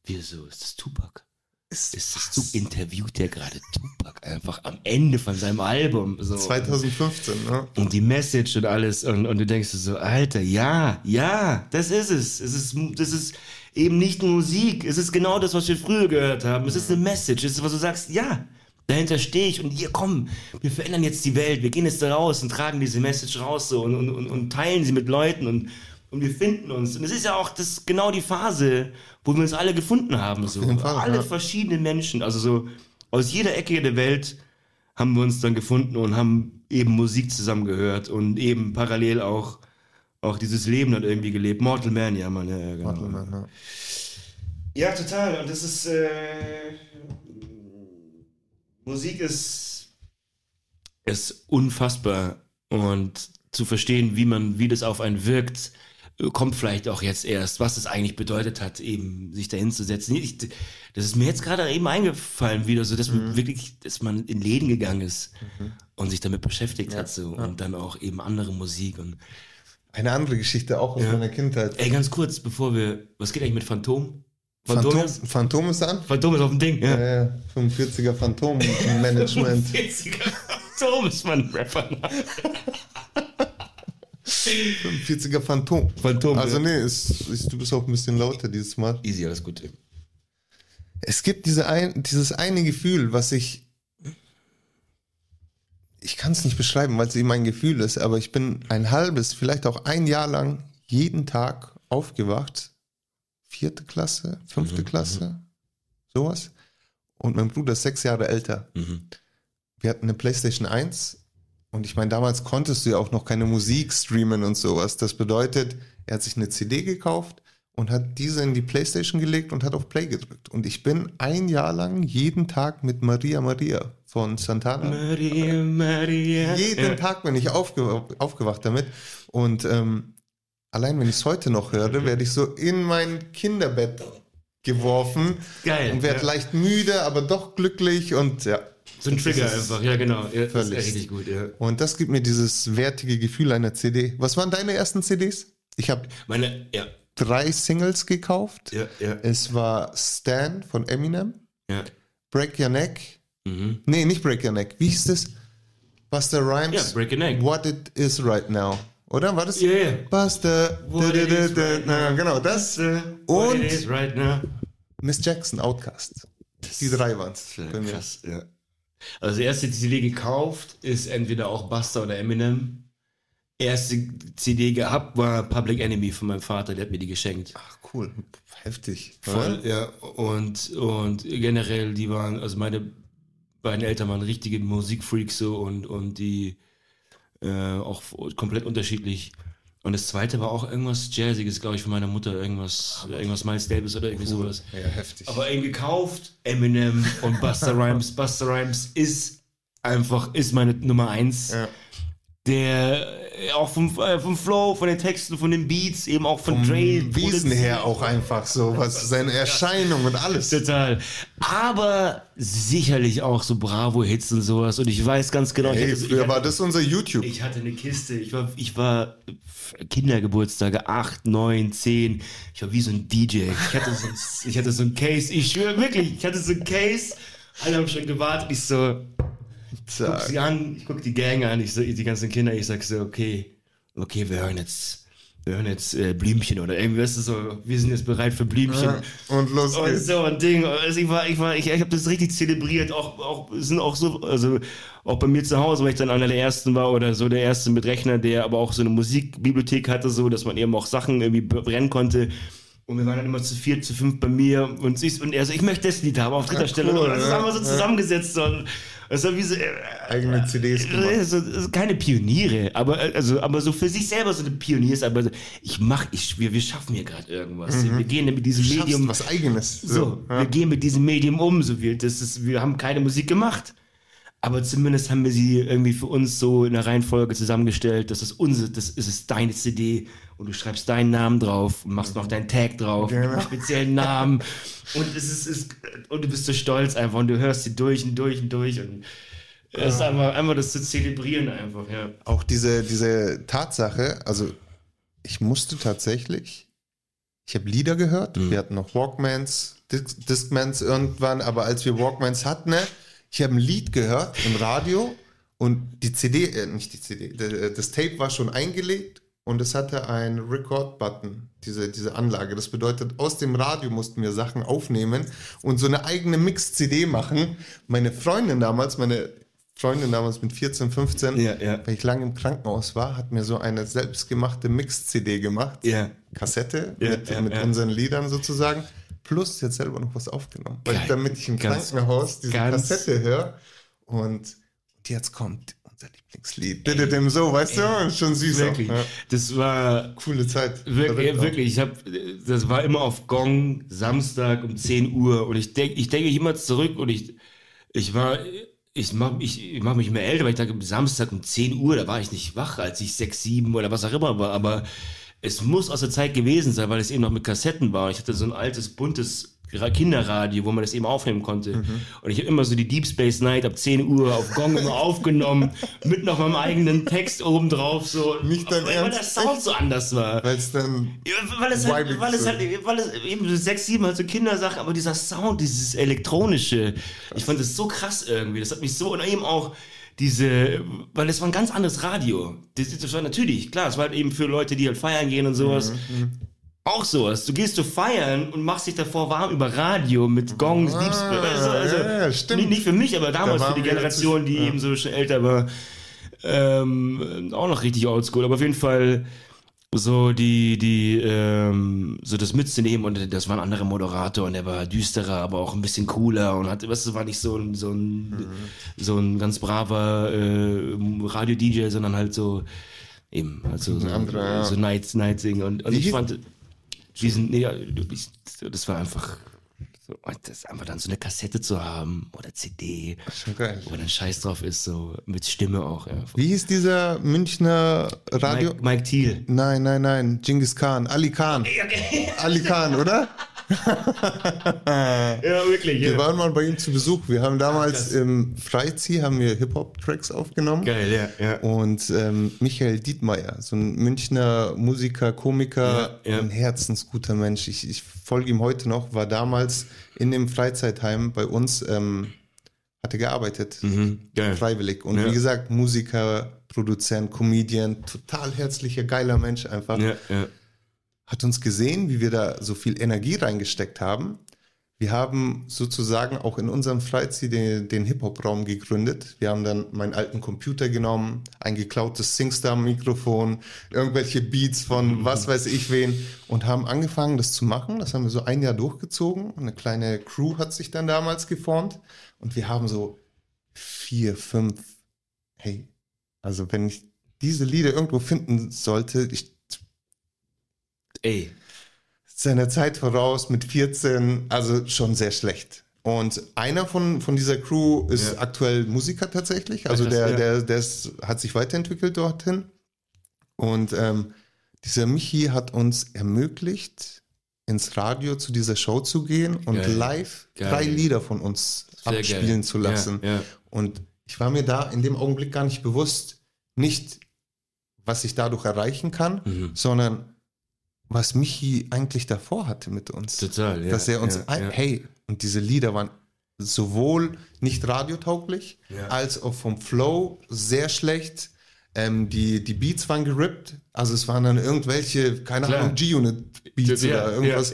wieso ist das Tupac? Ist, Ist das du interviewt der gerade Tupac einfach am Ende von seinem Album? So. 2015, ne? Und die Message und alles. Und, und du denkst so, Alter, ja, ja, das ist es. Es ist, das ist eben nicht nur Musik. Es ist genau das, was wir früher gehört haben. Es ist eine Message. Es ist, was du sagst, ja, dahinter stehe ich. Und hier, komm, wir verändern jetzt die Welt. Wir gehen jetzt da raus und tragen diese Message raus so und, und, und, und teilen sie mit Leuten. Und, und wir finden uns. Und es ist ja auch das, genau die Phase, wo wir uns alle gefunden haben. So. Fall, alle ja. verschiedenen Menschen. Also so aus jeder Ecke der Welt haben wir uns dann gefunden und haben eben Musik zusammen gehört und eben parallel auch, auch dieses Leben dann irgendwie gelebt. Mortal Man, ja, man, ja, ja, genau. Mortal Man, ne? Ja, total. Und das ist, äh, Musik ist, ist unfassbar. Und zu verstehen, wie man, wie das auf einen wirkt, kommt vielleicht auch jetzt erst, was es eigentlich bedeutet hat, eben sich dahin zu setzen. Ich, das ist mir jetzt gerade eben eingefallen wieder, so dass man wirklich, dass man in Läden gegangen ist und sich damit beschäftigt hat so und dann auch eben andere Musik und Eine andere Geschichte auch aus Ja. meiner Kindheit. Ey, ganz kurz, bevor wir. Was geht eigentlich mit Phantom? Phantom, ist, Phantom ist an? Phantom ist auf dem Ding, ja. Ja, ja. 45er Phantom Management. 40er Phantom ist mein Rapper. 45er Phantom. Phantom. Also nee, ist, ist, du bist auch ein bisschen lauter dieses Mal. Easy, alles gut. Es gibt diese ein, dieses eine Gefühl, was ich. Ich kann es nicht beschreiben, weil es eben ein Gefühl ist, aber ich bin ein halbes, vielleicht auch ein Jahr lang jeden Tag aufgewacht. Vierte Klasse, fünfte Klasse, sowas. Und mein Bruder ist sechs Jahre älter. Mhm. Wir hatten eine PlayStation 1 und ich meine, damals konntest du ja auch noch keine Musik streamen und sowas. Das bedeutet, er hat sich eine CD gekauft und hat diese in die PlayStation gelegt und hat auf Play gedrückt. Und ich bin ein Jahr lang jeden Tag mit Maria Maria von Santana. Maria, Maria. Jeden ja. Tag bin ich aufge aufgewacht damit. Und ähm, allein wenn ich es heute noch höre, werde ich so in mein Kinderbett geworfen Geil. und werde ja. leicht müde, aber doch glücklich und ja. So ein Trigger einfach, ja, genau. Ja, Völlig. richtig gut, ja. Und das gibt mir dieses wertige Gefühl einer CD. Was waren deine ersten CDs? Ich habe Meine, ja, drei Singles gekauft. ja, ja, Es war Stan von Eminem, ja. Break Your Neck. Mhm. Nee, nicht Break Your Neck. Wie hieß das? Buster Rhymes. Ja, Break Your Neck. What It Is Right Now. Oder? War das? Ja. Buster. What da, da, da, right genau, das. Und right. Miss Jackson, Outcast. Die drei waren es. Krass, ja. Also die erste CD gekauft ist entweder auch Buster oder Eminem. Erste CD gehabt war Public Enemy von meinem Vater, der hat mir die geschenkt. Ach, cool. Heftig. Voll, ja. Und, und generell, die waren, also meine beiden Eltern waren richtige Musikfreaks so und, und die äh, auch komplett unterschiedlich. Und das zweite war auch irgendwas Jazziges, glaube ich, von meiner Mutter, irgendwas, irgendwas Miles Davis oder irgendwie sowas. Ja, heftig. Aber eben gekauft, Eminem und Buster Rhymes. Buster Rhymes ist einfach, ist meine Nummer eins. Ja. Der äh, auch vom, äh, vom Flow, von den Texten, von den Beats, eben auch von Dre. Wesen her auch einfach so, was seine Erscheinung und alles. Total. Aber sicherlich auch so Bravo-Hits und sowas. Und ich weiß ganz genau, ich Hey, hatte, früher ich, war das unser YouTube. ich hatte eine Kiste. Ich war, ich war Kindergeburtstage, 8, 9, 10. Ich war wie so ein DJ. Ich hatte so, ich hatte so ein Case. Ich schwöre wirklich, ich hatte so ein Case. Alle haben schon gewartet. Ich so, guck Zack. sie an, ich guck die Gang an, ich die ganzen Kinder, ich sag so, okay, okay, wir hören jetzt, wir hören jetzt äh, Blümchen oder irgendwie, weißt du, so, wir sind jetzt bereit für Blümchen. Ja, und los Und geht's. so ein Ding. Also ich war, ich war, ich, ich habe das richtig zelebriert. Auch, auch sind auch so, also auch bei mir zu Hause, weil ich dann einer der ersten war oder so der erste mit Rechner, der aber auch so eine Musikbibliothek hatte, so, dass man eben auch Sachen irgendwie brennen konnte. Und wir waren dann immer zu vier, zu fünf bei mir und, und er so, ich möchte das Lied haben auf dritter Ja, Stelle. cool, und das ja, haben wir so ja. zusammengesetzt. Und es war wie so, äh, Eigene CDs gemacht. äh, so, so keine Pioniere, aber äh, also aber so für sich selber so eine Pioniers, aber so, ich mach, ich, wir, wir schaffen hier gerade irgendwas. Wir gehen mit diesem Mhm. Du Medium was Eigenes. so, ja. wir gehen mit diesem Medium um. So wir, das ist, wir haben keine Musik gemacht. Aber zumindest haben wir sie irgendwie für uns so in der Reihenfolge zusammengestellt. Das ist unsere, das ist es deine CD und du schreibst deinen Namen drauf und machst noch deinen Tag drauf, Genau. einem speziellen Namen. Und es ist, ist, und du bist so stolz einfach und du hörst sie durch und durch und durch und es ist einfach, einfach das zu zelebrieren einfach, ja. Auch diese, diese Tatsache, also ich musste tatsächlich, ich habe Lieder gehört, Mhm. wir hatten noch Walkmans, Dis Discmans irgendwann, aber als wir Walkmans hatten, ne, ich habe ein Lied gehört im Radio und die CD, äh, nicht die CD, d- das Tape war schon eingelegt und es hatte einen Record-Button, diese, diese Anlage. Das bedeutet, aus dem Radio mussten wir Sachen aufnehmen und so eine eigene Mix-CD machen. Meine Freundin damals, meine Freundin damals mit 14, 15, Ja, ja. weil ich lange im Krankenhaus war, hat mir so eine selbstgemachte Mix-CD gemacht. Ja. Kassette mit, mit unseren Liedern sozusagen. Plus jetzt selber noch was aufgenommen. Weil Geil. damit ich im Ganz- Krankenhaus diese Kassette höre. Und jetzt kommt unser Lieblingslied. Dididim, so, weißt du? Schon süß. auch, Wirklich. Ja. Das war Coole Zeit. Wirklich, wirklich, ich habe, das war immer auf Gong, Samstag um 10 Uhr und ich denke, ich denke immer zurück und ich, ich war, ich mach, ich, ich mach mich mehr älter, weil ich denke, Samstag um 10 Uhr, da war ich nicht wach, als ich 6, 7 oder was auch immer war, aber es muss aus der Zeit gewesen sein, weil es eben noch mit Kassetten war. Ich hatte so ein altes, buntes Kinderradio, wo man das eben aufnehmen konnte. Mhm. Und ich habe immer so die Deep Space Night ab 10 Uhr auf Gong immer aufgenommen, mit noch meinem eigenen Text oben drauf. So. Nicht dein weil, Ernst? Weil der Sound so anders war. Weil es dann. Ja, weil es halt, weil es halt, weil es eben so sechs, sieben halt so Kindersachen, aber dieser Sound, dieses elektronische, ich fand das so krass irgendwie. Das hat mich so und eben auch diese, weil es war ein ganz anderes Radio. Das, das war natürlich, klar, es war halt eben für Leute, die halt feiern gehen und sowas. Mhm, Auch sowas. Du gehst zu feiern und machst dich davor warm über Radio mit Gongs, Ah, Space. Also, also, ja, stimmt. Nicht, nicht für mich, aber damals Da für die Generation, die ja. eben so schon älter war. Ähm, auch noch richtig oldschool, aber auf jeden Fall so die, die, ähm, so das mitzunehmen und das war ein anderer Moderator und der war düsterer, aber auch ein bisschen cooler und hat, weißt du, war nicht so ein, so ein, Mhm. so ein ganz braver äh, Radio-DJ, sondern halt so, eben, also so, Ein anderer, ja. so Night, Night Sing und, und Wie ich fand diesen, nee, das war einfach, so, das einfach dann so eine Kassette zu haben oder CD, Schon geil. wo dann Scheiß drauf ist, so mit Stimme auch, ja. Wie hieß dieser Münchner Radio? Mike, Mike Thiel. Nein, nein, nein. Genghis Khan. Ali Khan. Ali Khan, oder? Ja, wirklich. Wir waren mal bei ihm zu Besuch. Wir haben damals im Freizieh haben wir Hip-Hop-Tracks aufgenommen. Geil, ja, ja. Und ähm, Michael Dietmeier, so ein Münchner Musiker, Komiker, Ja, ja. ein herzensguter Mensch. Ich, ich folge ihm heute noch, war damals in dem Freizeitheim bei uns, ähm, hatte gearbeitet, Mhm, geil. freiwillig. Und Ja. wie gesagt, Musiker, Produzent, Comedian, total herzlicher, geiler Mensch einfach. Ja, ja. Hat uns gesehen, wie wir da so viel Energie reingesteckt haben. Wir haben sozusagen auch in unserem Freizeit den, den Hip-Hop-Raum gegründet. Wir haben dann meinen alten Computer genommen, ein geklautes SingStar-Mikrofon, irgendwelche Beats von was weiß ich wen und haben angefangen, das zu machen. Das haben wir so ein Jahr durchgezogen. Eine kleine Crew hat sich dann damals geformt und wir haben so vier, fünf, hey, also wenn ich diese Lieder irgendwo finden sollte, ich Ey, seiner Zeit voraus mit 14, also schon sehr schlecht. Und einer von, von dieser Crew ist Ja. aktuell Musiker tatsächlich. Also der, der, der ist, hat sich weiterentwickelt dorthin. Und ähm, dieser Michi hat uns ermöglicht, ins Radio zu dieser Show zu gehen und Geil. live Geil. drei Lieder von uns Sehr abspielen geil. zu lassen. Ja, ja. Und ich war mir da in dem Augenblick gar nicht bewusst, nicht, was ich dadurch erreichen kann, Mhm. sondern was Michi eigentlich davor hatte mit uns. Total, ja. Dass er uns, ja, ein, ja. hey, und diese Lieder waren sowohl nicht radiotauglich, Ja. als auch vom Flow sehr schlecht. Ähm, die, die Beats waren gerippt, also es waren dann irgendwelche, keine Klar. Ahnung, G-Unit-Beats oder irgendwas.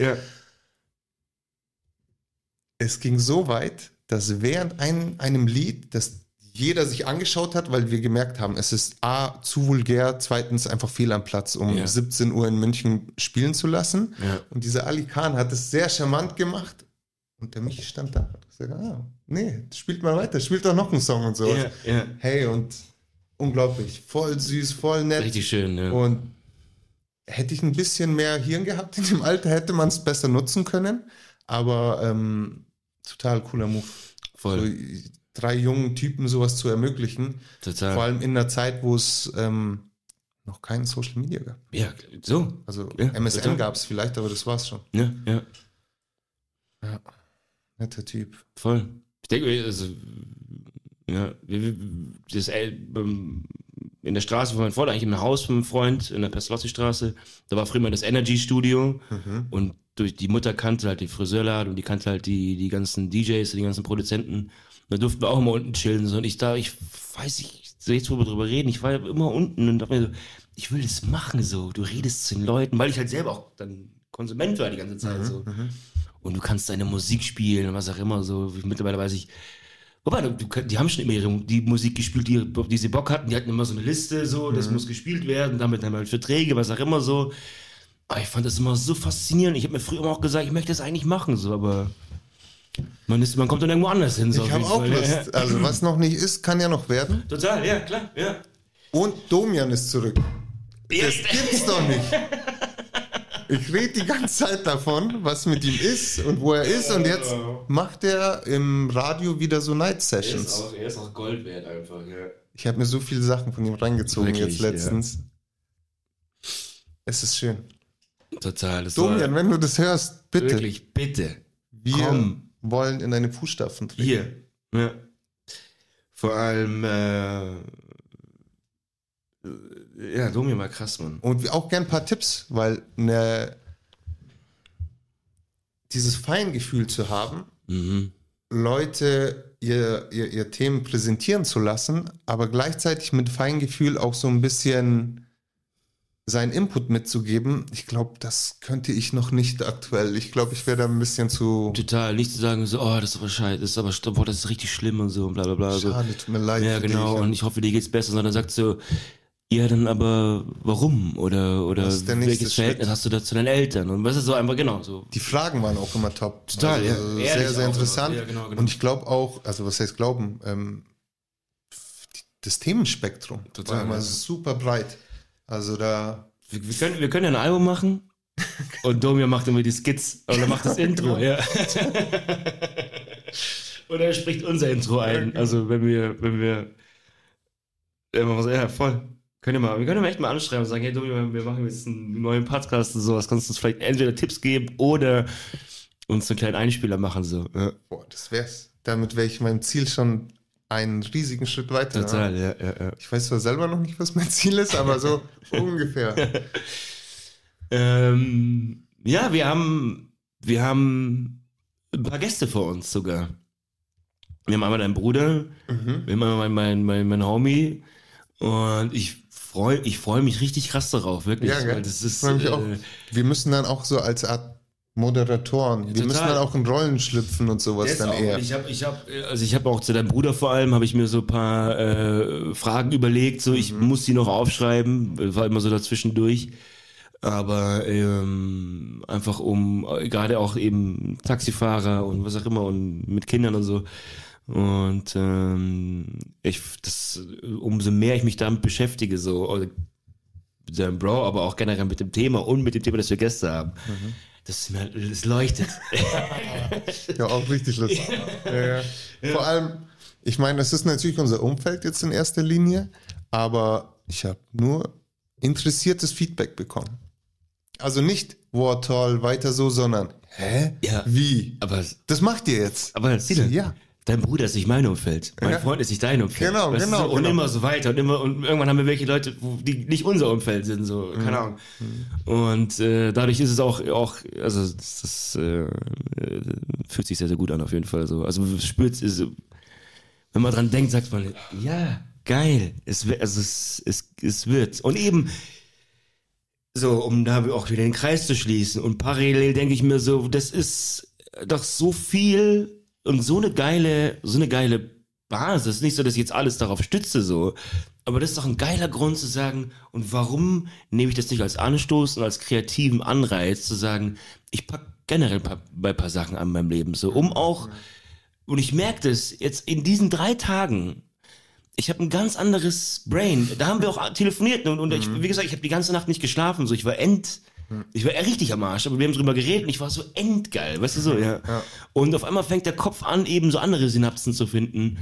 Es ging so weit, dass während ein, einem Lied, das jeder sich angeschaut hat, weil wir gemerkt haben, es ist A, zu vulgär, zweitens einfach fehl am Platz, um Ja. 17 Uhr in München spielen zu lassen. Ja. Und dieser Ali Khan hat es sehr charmant gemacht. Und der Michi stand da und hat gesagt, ah, nee, spielt mal weiter, spielt doch noch einen Song und so. Ja. Hey, und unglaublich, voll süß, voll nett. Richtig schön, ja. Und hätte ich ein bisschen mehr Hirn gehabt in dem Alter, hätte man es besser nutzen können. Aber ähm, total cooler Move. Voll. So, drei jungen Typen sowas zu ermöglichen. Total. Vor allem in einer Zeit, wo es ähm, noch kein Social Media gab. ja, so. Also Ja, MSN gab es vielleicht, aber das war's schon. Ja, ja. Netter Typ. Voll. Ich denke, also, ja, das, in der Straße von meinem Freund, eigentlich im Haus von einem Freund, in der Pestalozzi-Straße, da war früher mal das Energy-Studio Mhm. und durch die Mutter kannte halt die Friseurladen und die kannte halt die, die ganzen DJs, die ganzen Produzenten. Da durften wir auch immer unten chillen. So. Und ich da, ich weiß nicht, so jetzt, wo wir drüber reden, ich war ja immer unten und dachte mir so, ich will das machen so. Du redest zu den Leuten, weil ich halt selber auch dann Konsument war die ganze Zeit so. Und du kannst deine Musik spielen und was auch immer so. Mittlerweile weiß ich, Wobei, du, die haben schon immer ihre, die Musik gespielt, die, auf die sie Bock hatten. Die hatten immer so eine Liste, so, das muss gespielt werden, damit haben wir halt Verträge, was auch immer so. Aber ich fand das immer so faszinierend. Ich habe mir früher immer auch gesagt, ich möchte das eigentlich machen, so, aber man, ist, man kommt dann irgendwo anders hin. So, Ich habe auch Fall. Ja, Lust. Also was noch nicht ist, kann ja noch werden. ja. Total, ja, klar, ja. Und Domian ist zurück. Ja, Das gibt's doch nicht. Ich rede die ganze Zeit davon, was mit ihm ist und wo er ist. Und jetzt macht er im Radio wieder so Night er, ist Sessions. auch, er ist auch Gold wert einfach, ja. Ich habe mir so viele Sachen von ihm reingezogen Wirklich, jetzt letztens. Es ist schön. Total. Das Domian, wenn du das hörst, bitte. wirklich, bitte. Wir Komm. Wollen in deine Fußstapfen treten. Hier. Ja. Vor allem, äh, ja, Domi war krass, Mann. Und auch gern ein paar Tipps, weil ne, dieses Feingefühl zu haben, Mhm. Leute ihr, ihr, ihr Themen präsentieren zu lassen, aber gleichzeitig mit Feingefühl auch so ein bisschen seinen Input mitzugeben, ich glaube, das könnte ich noch nicht aktuell. Ich glaube, ich wäre da ein bisschen zu Total, nicht zu sagen, so, oh, das ist aber scheiße, das ist aber, boah, das ist richtig schlimm und so und bla bla bla. Schade, tut mir leid. Ja, genau, dich. und ich hoffe, dir geht's besser, sondern sagt so, ja, dann aber warum? Oder, oder welches Verhältnis Schritt? hast du da zu deinen Eltern? Und was ist so einfach, genau, so. Die Fragen waren auch immer top. Total, ja. also Ehrlich Sehr, sehr interessant. Ja, genau, genau. Und ich glaube auch, also was heißt glauben, ähm, das Themenspektrum Total, war immer ja. super breit. Also da, Wir, wir, können, wir können ja ein Album machen und Domio macht immer die Skits oder macht das Intro, ja. oder er spricht unser Intro ein. Also wenn wir, wenn wir, ja, voll. Können wir, mal, wir können mal echt mal anschreiben und sagen, hey Domio, wir machen jetzt einen neuen Podcast und sowas. Kannst du uns vielleicht entweder Tipps geben oder uns einen kleinen Einspieler machen, so. Ja, boah, das wär's. Damit wäre ich meinem Ziel schon einen riesigen Schritt weiter. Total, ja, ja, ja. Ich weiß zwar selber noch nicht, was mein Ziel ist, aber so ungefähr. Ähm, ja, wir haben, wir haben ein paar Gäste vor uns sogar. Wir haben einmal deinen Bruder, Mhm. wir haben einmal mein, mein, mein, Homie und ich freue ich freu mich richtig krass darauf, wirklich. Ja, gell? das ist, mich äh, auch. Wir müssen dann auch so als Art Moderatoren, wir total. müssen dann auch in Rollen schlüpfen und sowas ist dann auch, eher. Ich habe, ich hab, also ich habe auch zu deinem Bruder vor allem, habe ich mir so ein paar äh, Fragen überlegt, so ich Mhm. muss die noch aufschreiben, war immer so dazwischendurch. Aber ähm, einfach um, gerade auch eben Taxifahrer und was auch immer und mit Kindern und so. Und ähm, ich, das, umso mehr ich mich damit beschäftige, so, oder mit deinem Bro, aber auch generell mit dem Thema und mit dem Thema, das wir Gäste haben, Mhm. Das, das leuchtet. Ja, auch richtig lustig. ja, ja. Vor allem, ich meine, das ist natürlich unser Umfeld jetzt in erster Linie, aber ich habe nur interessiertes Feedback bekommen. Also nicht, wow, toll, weiter so, sondern, hä? Ja. Wie? Aber, Das macht ihr jetzt? aber Siedel, Ja. Dein Bruder ist nicht mein Umfeld. Mein Ja. Freund ist nicht dein Umfeld. Genau, Weißt genau, So, und genau. immer so weiter. Und immer, und irgendwann haben wir welche Leute, die nicht unser Umfeld sind, so, Mhm. keine Ahnung. Und äh, dadurch ist es auch, auch also das, das äh, fühlt sich sehr, sehr gut an, auf jeden Fall. So. Also spürt es, wenn man dran denkt, sagt man, ja, geil. Es, wird- also es, es, es wird. Und eben, so, um da auch wieder den Kreis zu schließen. Und parallel denke ich mir so, das ist doch so viel und so eine geile, so eine geile Basis. Nicht so, dass ich jetzt alles darauf stütze, so. Aber das ist doch ein geiler Grund zu sagen, und warum nehme ich das nicht als Anstoß und als kreativen Anreiz zu sagen, ich pack generell bei ein paar Sachen an meinem Leben, so, um auch, und ich merke das jetzt in diesen drei Tagen, ich habe ein ganz anderes Brain. Da haben wir auch telefoniert und, und ich, wie gesagt, ich habe die ganze Nacht nicht geschlafen. So, ich war end, ich war richtig am Arsch, aber wir haben drüber geredet und ich war so endgeil, weißt du so, ja. Und auf einmal fängt der Kopf an, eben so andere Synapsen zu finden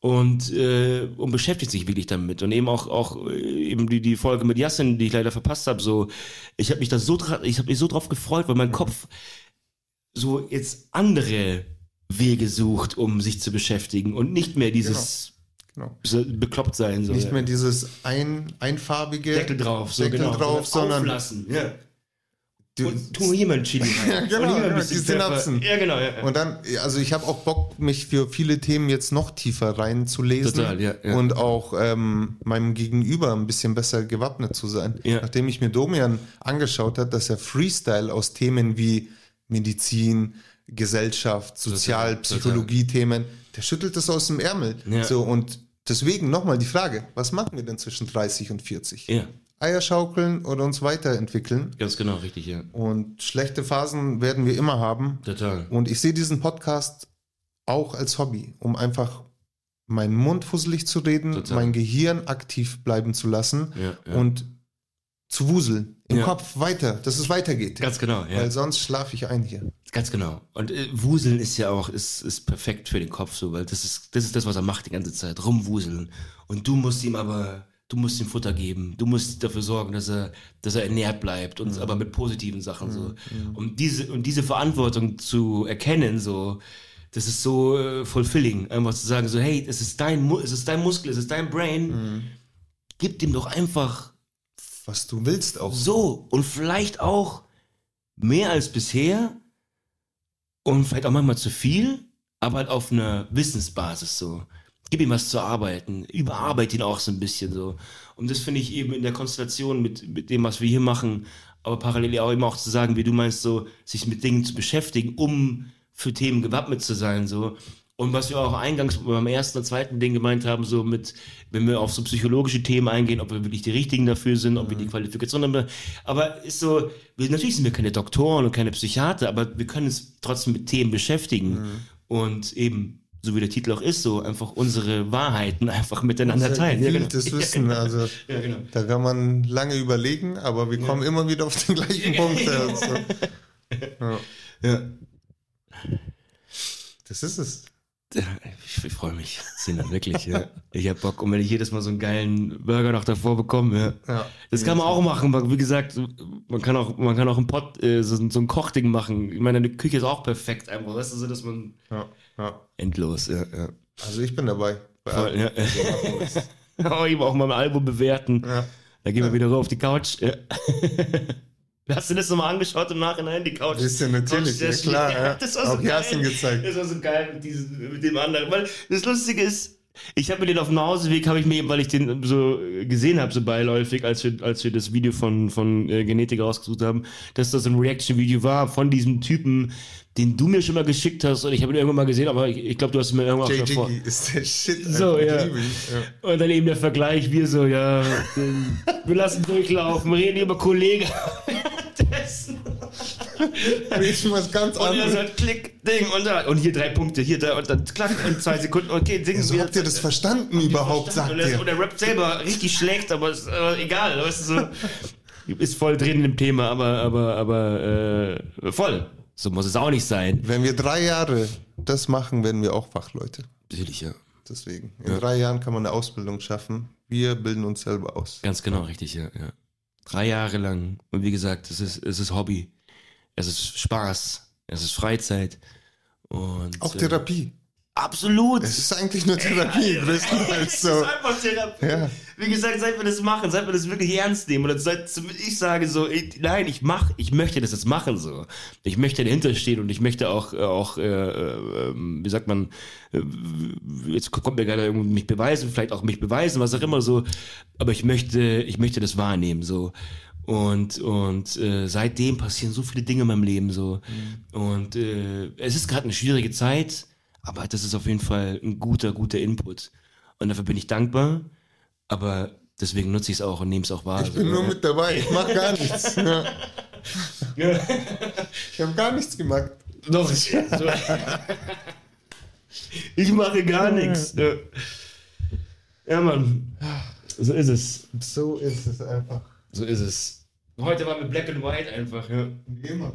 und, äh, und beschäftigt sich wirklich damit. Und eben auch, auch äh, eben die, die Folge mit Yassin, die ich leider verpasst habe, so, ich habe mich da so, ich habe mich so drauf gefreut, weil mein Kopf so jetzt andere Wege sucht, um sich zu beschäftigen und nicht mehr dieses Genau. so bekloppt sein. So, Nicht ja. mehr dieses ein, einfarbige Deckel drauf, so Deckel genau. drauf, sondern auflassen. Ja. Du, Und tu hier mal ein Chili rein. Ja, genau, ja, die Synapsen. Ja, genau. Ja. Und dann, also ich habe auch Bock, mich für viele Themen jetzt noch tiefer reinzulesen Total, ja, ja. und auch ähm, meinem Gegenüber ein bisschen besser gewappnet zu sein. Ja. Nachdem ich mir Domian angeschaut hat, dass er Freestyle aus Themen wie Medizin, Gesellschaft, Sozial, total. Psychologie-Themen, der schüttelt das aus dem Ärmel. Ja. So und deswegen nochmal die Frage: Was machen wir denn zwischen 30 und 40? ja, Eier schaukeln oder uns weiterentwickeln? ganz genau, richtig, ja. Und schlechte Phasen werden wir immer haben. Total. Und ich sehe diesen Podcast auch als Hobby, um einfach meinen Mund fusselig zu reden, Total. mein Gehirn aktiv bleiben zu lassen Ja, ja. und zu wuseln im Ja. Kopf weiter, dass es weitergeht. Ganz genau, ja. Weil sonst schlafe ich ein hier. Ganz genau. Und äh, Wuseln ist ja auch, ist, ist perfekt für den Kopf so, weil das ist, das ist das, was er macht die ganze Zeit. Rumwuseln. Und du musst ihm aber du musst ihm Futter geben, du musst dafür sorgen, dass er, dass er ernährt bleibt und aber mit positiven Sachen so. Und diese, und diese Verantwortung zu erkennen, so, das ist so äh, fulfilling, einfach zu sagen, so, hey, es ist dein, es ist dein Muskel, es ist dein Brain, gib dem doch einfach Was du willst auch. so und vielleicht auch mehr als bisher und vielleicht auch manchmal zu viel, aber halt auf einer Wissensbasis so. Gib ihm was zu arbeiten, überarbeite ihn auch so ein bisschen so. Und das finde ich eben in der Konstellation mit, mit dem, was wir hier machen, aber parallel auch immer auch zu sagen, wie du meinst, so, sich mit Dingen zu beschäftigen, um für Themen gewappnet zu sein, so. Und was wir auch eingangs beim ersten und zweiten Ding gemeint haben, so mit, wenn wir auf so psychologische Themen eingehen, ob wir wirklich die Richtigen dafür sind, ob wir die Qualifikation haben. Aber ist so, wir, natürlich sind wir keine Doktoren und keine Psychiater, aber wir können uns trotzdem mit Themen beschäftigen. Und eben, so wie der Titel auch ist, so einfach unsere Wahrheiten einfach miteinander Sehr teilen. Ja, genau. Wissen. Also Ja, genau. da kann man lange überlegen, aber wir kommen immer wieder auf den gleichen Punkt. Also. Ja, das ist es. Ich, ich freue mich, Sinne, wirklich. Ja. Ich habe Bock, und wenn ich jedes Mal so einen geilen Burger noch davor bekomme, ja. Ja. Das kann man auch machen, wie gesagt, man kann auch, man kann auch einen Pot, äh, so, so ein Kochding machen. Ich meine, eine Küche ist auch perfekt einfach, weißt du, so, dass man Ja, ja. endlos, ja, ja. Also ich bin dabei. Bei Voll, ja. Aber eben auch mal ein Album bewerten. Ja. Da gehen wir wieder rauf auf die Couch. Ja. Hast du das nochmal angeschaut im Nachhinein, die Couch? Bisschen natürlich, ja, Couch- klar, ja. Das war so Auch Yasin geil. gezeigt. Das war so geil mit, diesem, mit dem anderen. Weil das Lustige ist, ich habe mir den auf dem Nachhauseweg, habe ich mir, weil ich den so gesehen habe, so beiläufig, als wir, als wir das Video von, von äh, Genetik rausgesucht haben, dass das ein Reaction-Video war von diesem Typen, den du mir schon mal geschickt hast und ich habe ihn irgendwann mal gesehen, aber ich, ich glaube, du hast ihn mir irgendwann auch Jay schon davor. Jiggy ist der Shit. So, ja. Ja. Und dann eben der Vergleich, wir so, ja, wir lassen durchlaufen, reden über Kollegen was ganz Und er anderes. so, klick, Ding, und da, und hier drei Punkte, hier, da, und dann klack, und zwei Sekunden, okay, Ding. So wieder- habt ihr das verstanden überhaupt, sagt und, er, und ihr? er rappt selber richtig schlecht, aber ist äh, egal, weißt du, so, ist voll drin im Thema, aber, aber, aber, äh, voll. So muss es auch nicht sein. Wenn wir drei Jahre das machen, werden wir auch Fachleute. Natürlich, ja. Deswegen. In drei Jahren kann man eine Ausbildung schaffen. Wir bilden uns selber aus. Ganz genau, richtig, ja, ja. Drei Jahre lang. Und wie gesagt, es ist, es ist Hobby. Es ist Spaß. Es ist Freizeit. Und, Auch äh, Therapie. Absolut. Es ist eigentlich nur Therapie, größtenteils Es so. ist einfach Therapie. Ja. Wie gesagt, seit wir das machen, seit wir das wirklich ernst nehmen oder seit ich sage so, ich, nein, ich mach, ich möchte das jetzt machen so. Ich möchte dahinter stehen und ich möchte auch, äh, auch, äh, äh, wie sagt man, äh, jetzt kommt mir gerade irgendwie mich beweisen, vielleicht auch mich beweisen, was auch immer so. Aber ich möchte, ich möchte das wahrnehmen so. Und, und äh, seitdem passieren so viele Dinge in meinem Leben so. Und äh, es ist gerade eine schwierige Zeit, aber das ist auf jeden Fall ein guter, guter Input. Und dafür bin ich dankbar, aber deswegen nutze ich es auch und nehme es auch wahr. Ich bin nur mit dabei. Ich mach gar nichts. Ja. Ich habe gar nichts gemacht. Doch, ich, so. ich mache gar nichts. Ja. ja, Mann. So ist es. So ist es einfach. So ist es. Heute war mit Black and White einfach, ja. Wie immer.